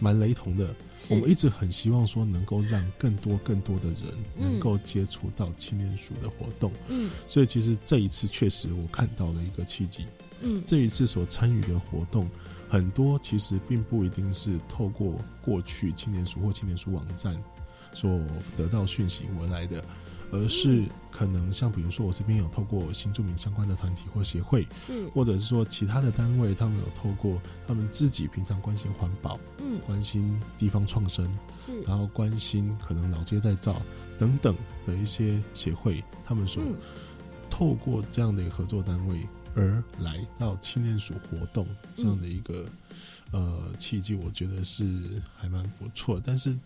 [SPEAKER 2] 蛮雷同的。我们一直很希望说，能够让更多更多的人
[SPEAKER 1] 嗯。
[SPEAKER 2] 能够接触到青年署的活动。
[SPEAKER 1] 嗯。
[SPEAKER 2] 所以，其实这一次确实我看到了一个契机。
[SPEAKER 1] 嗯。
[SPEAKER 2] 这一次所参与的活动，很多其实并不一定是透过过去青年署或青年署网站所得到讯息而来的，而是可能像比如说我这边有透过新住民相关的团体或协会，
[SPEAKER 1] 是。
[SPEAKER 2] 或者是说其他的单位，他们有透过他们自己平常关心环保、
[SPEAKER 1] 嗯。
[SPEAKER 2] 关心地方创生，
[SPEAKER 1] 是。
[SPEAKER 2] 然后关心可能老街再造等等的一些协会，他们所
[SPEAKER 1] 嗯。
[SPEAKER 2] 透过这样的一个合作单位而来到青年署活动这样的一个、呃契机，我觉得是还蛮不错。但是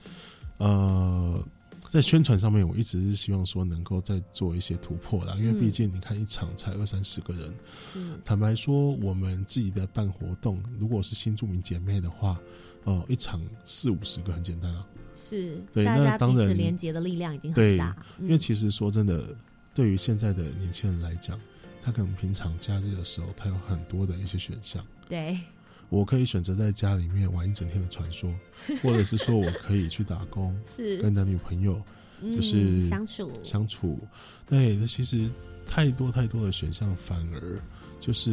[SPEAKER 2] 呃，在宣传上面，我一直是希望说能够再做一些突破啦，因为
[SPEAKER 1] 嗯
[SPEAKER 2] 毕竟你看一场才二三十个人，
[SPEAKER 1] 是
[SPEAKER 2] 坦白说，我们自己的办活动，如果是新住民姐妹的话，呃，一场四五十个很简单啊。
[SPEAKER 1] 是，
[SPEAKER 2] 对
[SPEAKER 1] 大家彼此
[SPEAKER 2] 那当然
[SPEAKER 1] 连接的力量已经很
[SPEAKER 2] 对
[SPEAKER 1] 大，嗯
[SPEAKER 2] 因为其实说真的，对于现在的年轻人来讲，他可能平常假日的时候，他有很多的一些选项。
[SPEAKER 1] 对
[SPEAKER 2] 我可以选择在家里面玩一整天的传说，或者是说我可以去打工，
[SPEAKER 1] 是
[SPEAKER 2] 跟男女朋友就是
[SPEAKER 1] 嗯相处
[SPEAKER 2] 相处。对，那其实太多太多的选项，反而就是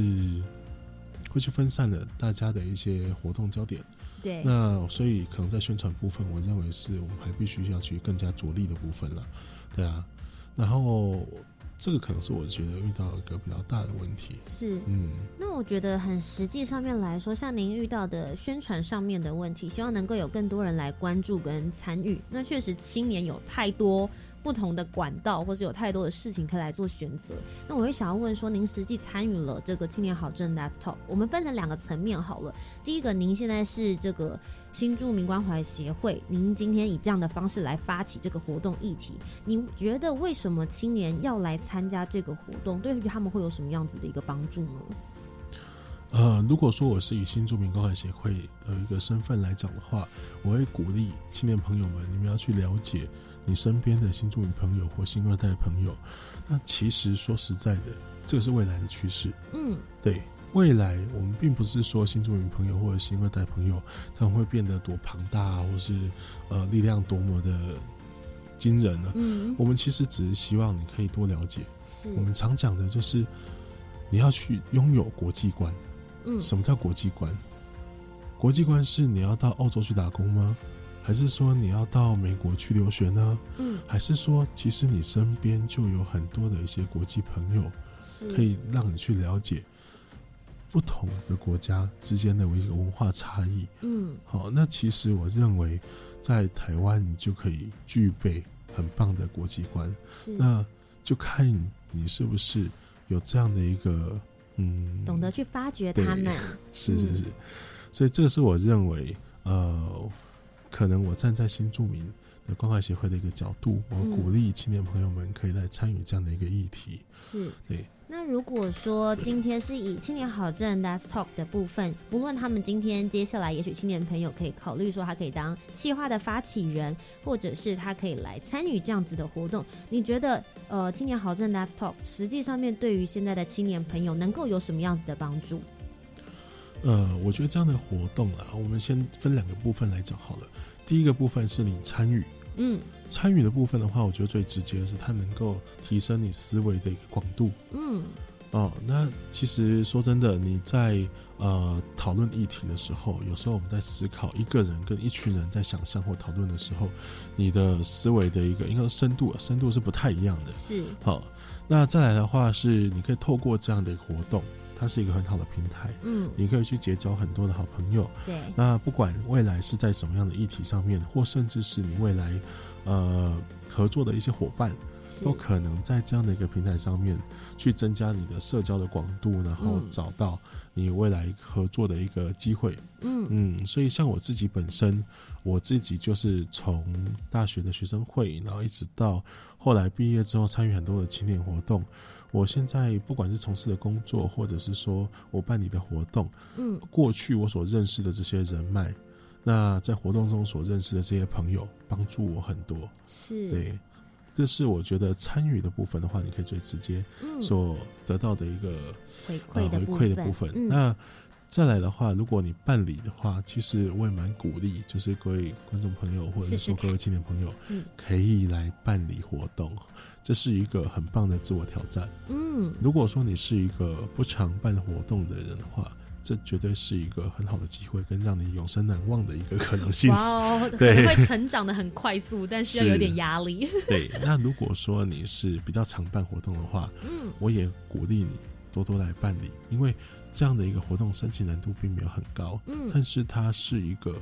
[SPEAKER 2] 会去分散了大家的一些活动焦点。
[SPEAKER 1] 对
[SPEAKER 2] 那所以可能在宣传部分，我认为是我们还必须要去更加着力的部分了，对啊。然后这个可能是我觉得遇到一个比较大的问题，
[SPEAKER 1] 是。
[SPEAKER 2] 嗯，
[SPEAKER 1] 那我觉得很实际上面来说，像您遇到的宣传上面的问题，希望能够有更多人来关注跟参与。那确实青年有太多不同的管道，或是有太多的事情可以来做选择。那我会想要问说，您实际参与了这个青年好政 Let's Talk，我们分成两个层面好了。第一个，您现在是这个新住民关怀协会，您今天以这样的方式来发起这个活动议题，您觉得为什么青年要来参加这个活动？对于他们会有什么样子的一个帮助呢？
[SPEAKER 2] 呃，如果说我是以新住民关怀协会的一个身份来讲的话，我会鼓励青年朋友们，你们要去了解你身边的新住民朋友或新二代朋友。那其实说实在的，这个是未来的趋势。
[SPEAKER 1] 嗯，
[SPEAKER 2] 对未来，我们并不是说新住民朋友或者新二代朋友他们会变得多庞大、啊，或是呃力量多么的惊人呢、
[SPEAKER 1] 嗯，
[SPEAKER 2] 我们其实只是希望你可以多了解。
[SPEAKER 1] 是，
[SPEAKER 2] 我们常讲的就是你要去拥有国际观。
[SPEAKER 1] 嗯，
[SPEAKER 2] 什么叫国际观？国际观是你要到澳洲去打工吗？还是说你要到美国去留学呢？
[SPEAKER 1] 嗯，
[SPEAKER 2] 还是说其实你身边就有很多的一些国际朋友，可以让你去了解不同的国家之间的一个文化差异？
[SPEAKER 1] 嗯，
[SPEAKER 2] 好，那其实我认为在台湾你就可以具备很棒的国际观，
[SPEAKER 1] 是
[SPEAKER 2] 那就看你是不是有这样的一个嗯，
[SPEAKER 1] 懂得去发掘他们，嗯
[SPEAKER 2] 是是是，所以这个是我认为，呃，可能我站在新住民的关怀协会的一个角度，我
[SPEAKER 1] 嗯。
[SPEAKER 2] 鼓励青年朋友们可以来参与这样的一个议题。
[SPEAKER 1] 是。
[SPEAKER 2] 对，
[SPEAKER 1] 那如果说今天是以青年好证 Let's Talk 的部分，不论他们今天接下来，也许青年朋友可以考虑说，他可以当企划的发起人，或者是他可以来参与这样子的活动。你觉得，呃，青年好证 Let's Talk 实际上面对于现在的青年朋友能够有什么样子的帮助？
[SPEAKER 2] 呃，我觉得这样的活动啊，我们先分两个部分来讲好了。第一个部分是你参与，
[SPEAKER 1] 嗯
[SPEAKER 2] 参与的部分的话，我觉得最直接的是它能够提升你思维的一个广度。
[SPEAKER 1] 嗯
[SPEAKER 2] 哦，那其实说真的，你在呃讨论议题的时候，有时候我们在思考一个人跟一群人在想象或讨论的时候，你的思维的一个应该说深度，深度是不太一样的。
[SPEAKER 1] 是
[SPEAKER 2] 好，那再来的话是，你可以透过这样的一个活动，它是一个很好的平台，
[SPEAKER 1] 嗯
[SPEAKER 2] 你可以去结交很多的好朋友。
[SPEAKER 1] 对
[SPEAKER 2] 那不管未来是在什么样的议题上面，或甚至是你未来呃合作的一些伙伴，都可能在这样的一个平台上面去增加你的社交的广度，然后
[SPEAKER 1] 嗯
[SPEAKER 2] 找到你未来合作的一个机会。
[SPEAKER 1] 嗯
[SPEAKER 2] 嗯，所以像我自己本身，我自己就是从大学的学生会，然后一直到后来毕业之后参与很多的青年活动。我现在不管是从事的工作，或者是说我办理的活动，
[SPEAKER 1] 嗯。
[SPEAKER 2] 过去我所认识的这些人脉，那在活动中所认识的这些朋友，帮助我很多。
[SPEAKER 1] 是。
[SPEAKER 2] 对，这是我觉得参与的部分的话，你可以最直接
[SPEAKER 1] 嗯。
[SPEAKER 2] 所得到的一个、
[SPEAKER 1] 回
[SPEAKER 2] 呃回
[SPEAKER 1] 馈的部分
[SPEAKER 2] 那再来的话，如果你办理的话，其实我也蛮鼓励，就是各位观众朋友或者是说各位青年朋友，
[SPEAKER 1] 嗯。
[SPEAKER 2] 可以来办理活动，这是一个很棒的自我挑战。
[SPEAKER 1] 嗯
[SPEAKER 2] 如果说你是一个不常办活动的人的话，这绝对是一个很好的机会，跟让你永生难忘的一个可能性。
[SPEAKER 1] 哇哦，可
[SPEAKER 2] 对
[SPEAKER 1] 能会成长的很快速，但是要有点压力。
[SPEAKER 2] 对，那如果说你是比较常办活动的话，
[SPEAKER 1] 嗯
[SPEAKER 2] 我也鼓励你多多来办理，因为这样的一个活动申请难度并没有很高，
[SPEAKER 1] 嗯
[SPEAKER 2] 但是它是一个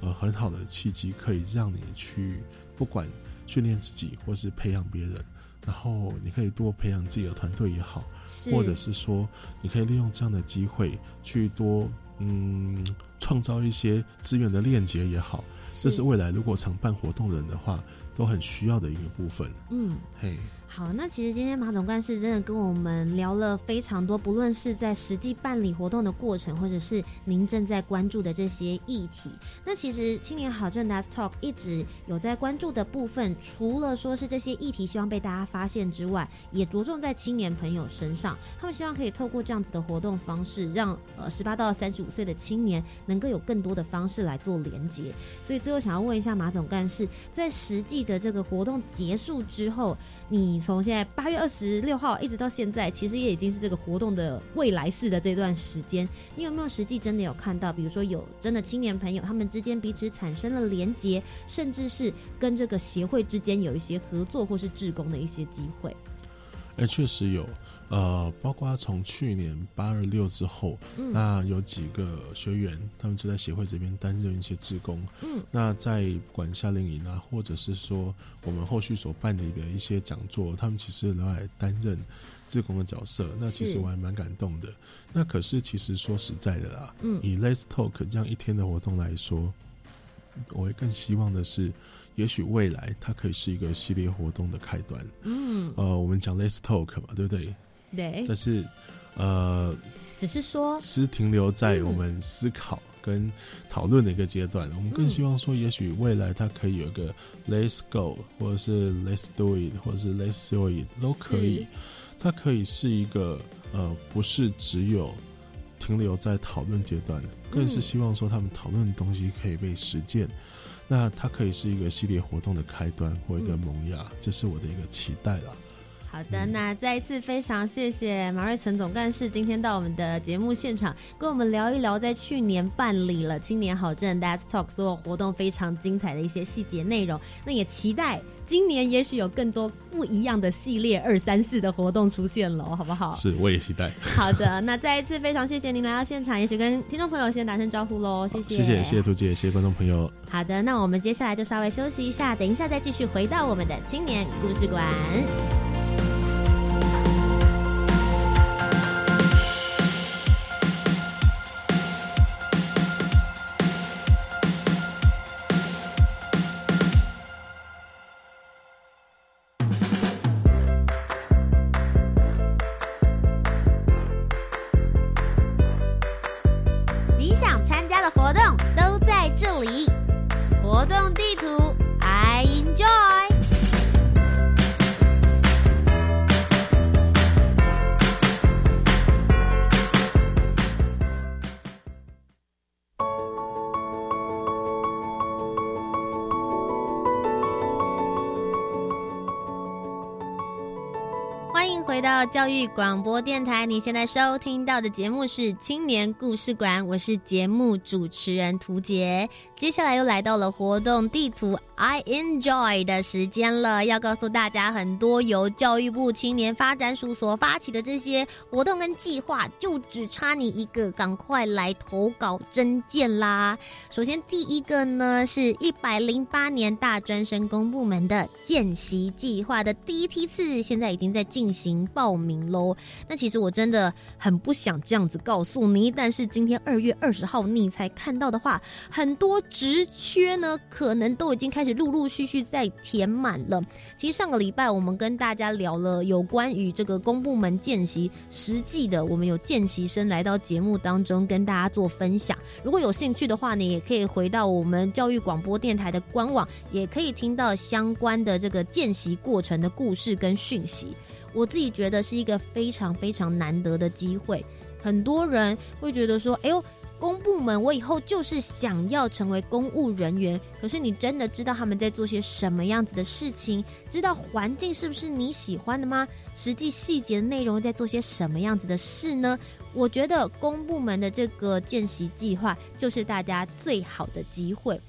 [SPEAKER 2] 呃很好的契机，可以让你去不管训练自己或是培养别人，然后你可以多培养自己的团队也好，或者是说你可以利用这样的机会去多嗯创造一些资源的链接也好，这是未来如果常办活动的人的话都很需要的一个部分。
[SPEAKER 1] 嗯。
[SPEAKER 2] 嘿，
[SPEAKER 1] 好，那其实今天马总干事真的跟我们聊了非常多，不论是在实际办理活动的过程，或者是您正在关注的这些议题。那其实青年好证 Let's Talk 一直有在关注的部分，除了说是这些议题希望被大家发现之外，也着重在青年朋友身上。他们希望可以透过这样子的活动方式，让呃十八到三十五岁的青年能够有更多的方式来做连接。所以最后想要问一下马总干事，在实际的这个活动结束之后，你从现在八月二十六号一直到现在，其实也已经是这个活动的未来式的这段时间，你有没有实际真的有看到，比如说有真的青年朋友他们之间彼此产生了连结，甚至是跟这个协会之间有一些合作或是志工的一些机会？
[SPEAKER 2] 哎，确实有，呃，包括从去年八二六之后，
[SPEAKER 1] 嗯
[SPEAKER 2] 那有几个学员，他们就在协会这边担任一些志工。
[SPEAKER 1] 嗯，
[SPEAKER 2] 那在不管夏令营啊，或者是说我们后续所办理的一些讲座，他们其实都来担任志工的角色。那其实我还蛮感动的。那可是其实说实在的啦，
[SPEAKER 1] 嗯
[SPEAKER 2] 以 Let's Talk 这样一天的活动来说，我会更希望的是，也许未来它可以是一个系列活动的开端。
[SPEAKER 1] 嗯，
[SPEAKER 2] 呃，我们讲 Let's Talk 嘛，对不对？
[SPEAKER 1] 对，
[SPEAKER 2] 但是，呃，
[SPEAKER 1] 只是说，
[SPEAKER 2] 是停留在
[SPEAKER 1] 嗯
[SPEAKER 2] 我们思考跟讨论的一个阶段。我们更
[SPEAKER 1] 嗯
[SPEAKER 2] 希望说，也许未来它可以有一个 Let's Go，或者是 Let's Do It，或者是 Let's Do It 都可以。它可以是一个呃，不是只有停留在讨论阶段，更是
[SPEAKER 1] 嗯
[SPEAKER 2] 希望说他们讨论的东西可以被实践。那它可以是一个系列活动的开端或一个
[SPEAKER 1] 嗯
[SPEAKER 2] 萌芽，这是我的一个期待啦。
[SPEAKER 1] 好的，
[SPEAKER 2] 嗯
[SPEAKER 1] 那再一次非常谢谢马瑞成总干事今天到我们的节目现场，跟我们聊一聊在去年办理了青年好证 That's Talk 所有活动非常精彩的一些细节内容。那也期待今年也许有更多不一样的系列二三四的活动出现了，好不好？
[SPEAKER 2] 是，我也期待。
[SPEAKER 1] 好的，那再一次非常谢谢您来到现场，也许跟听众朋友先打声招呼喽，谢谢，
[SPEAKER 2] 谢谢，谢谢图姐，谢谢观众朋友。
[SPEAKER 1] 好的，那我们接下来就稍微休息一下，等一下再继续回到我们的青年故事馆。到教育广播电台，你现在收听到的节目是青年故事馆，我是节目主持人涂杰。接下来又来到了活动地图 I enjoy 的时间了，要告诉大家很多由教育部青年发展署所发起的这些活动跟计划，就只差你一个，赶快来投稿征件啦！首先第一个呢，是一百零八年大专生公部门的见习计划的第一梯次，现在已经在进行报名喽。那其实我真的很不想这样子告诉你，但是今天二月二十号你才看到的话，很多职缺呢，可能都已经开始陆陆续续在填满了。其实上个礼拜我们跟大家聊了有关于这个公部门见习实际的，我们有见习生来到节目当中跟大家做分享。如果有兴趣的话呢，也可以回到我们教育广播电台的官网，也可以听到相关的这个见习过程的故事跟讯息。我自己觉得是一个非常非常难得的机会。很多人会觉得说：“哎呦，公部门，我以后就是想要成为公务人员。”可是你真的知道他们在做些什么样子的事情？知道环境是不是你喜欢的吗？实际细节的内容在做些什么样子的事呢？我觉得公部门的这个见习计划就是大家最好的机会。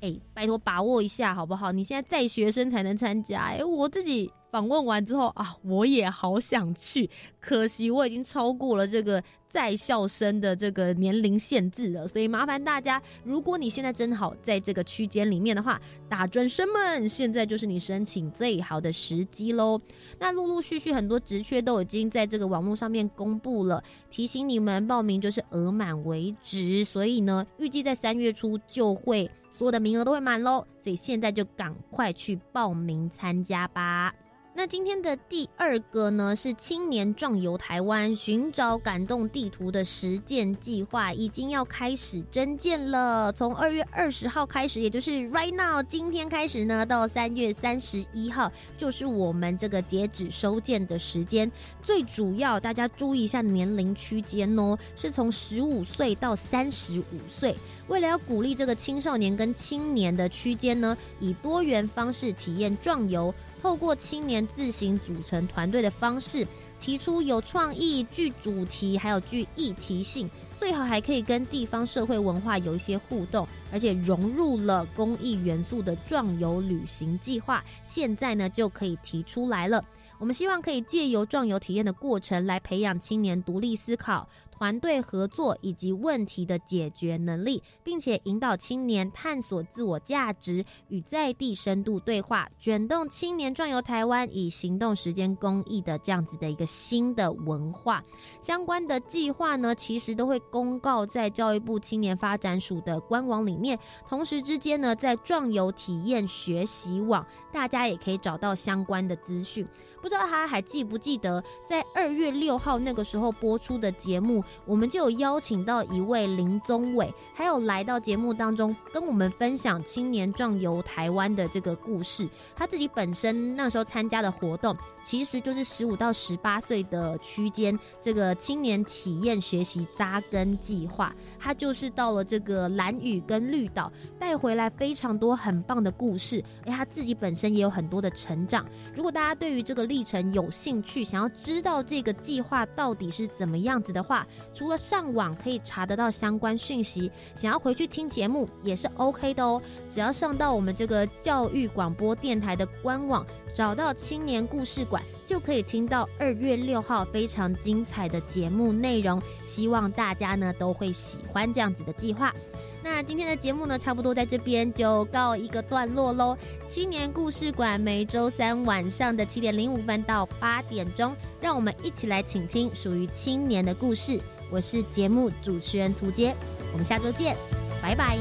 [SPEAKER 1] 哎，拜托把握一下好不好？你现在在学生才能参加。哎，我自己。访问完之后啊，我也好想去，可惜我已经超过了这个在校生的这个年龄限制了，所以麻烦大家，如果你现在正好在这个区间里面的话，大专生们现在就是你申请最好的时机喽。那陆陆续续很多职缺都已经在这个网络上面公布了，提醒你们报名就是额满为止，所以呢，预计在三月初就会所有的名额都会满喽，所以现在就赶快去报名参加吧。那今天的第二个呢，是青年壮游台湾，寻找感动地图的实践计划，已经要开始征件了。从二月二十号开始，也就是 right now，今天开始呢，到三月三十一号，就是我们这个截止收件的时间。最主要，大家注意一下年龄区间哦，是从十五岁到三十五岁。为了要鼓励这个青少年跟青年的区间呢，以多元方式体验壮游。透过青年自行组成团队的方式，提出有创意、具主题，还有具议题性，最好还可以跟地方社会文化有一些互动，而且融入了公益元素的壮游旅行计划，现在呢就可以提出来了。我们希望可以借由壮游体验的过程，来培养青年独立思考。团队合作以及问题的解决能力，并且引导青年探索自我价值与在地深度对话，卷动青年壮游台湾以行动时间公益的这样子的一个新的文化相关的计划呢，其实都会公告在教育部青年发展署的官网里面。同时之间呢，在壮游体验学习网，大家也可以找到相关的资讯。不知道他还记不记得，在二月六号那个时候播出的节目，我们就有邀请到一位林宗伟，还有来到节目当中跟我们分享青年壮游台湾的这个故事。他自己本身那时候参加的活动，其实就是十五到十八岁的区间这个青年体验学习扎根计划。他就是到了这个蓝屿跟绿岛，带回来非常多很棒的故事。哎，他自己本身也有很多的成长。如果大家对于这个历程有兴趣，想要知道这个计划到底是怎么样子的话，除了上网可以查得到相关讯息，想要回去听节目也是 OK 的哦。只要上到我们这个教育广播电台的官网，找到青年故事馆。就可以听到二月六号非常精彩的节目内容，希望大家呢都会喜欢这样子的计划。那今天的节目呢，差不多在这边就告一个段落喽。青年故事馆每周三晚上的七点零五分到八点钟，让我们一起来倾听属于青年的故事。我是节目主持人涂杰，我们下周见，拜拜。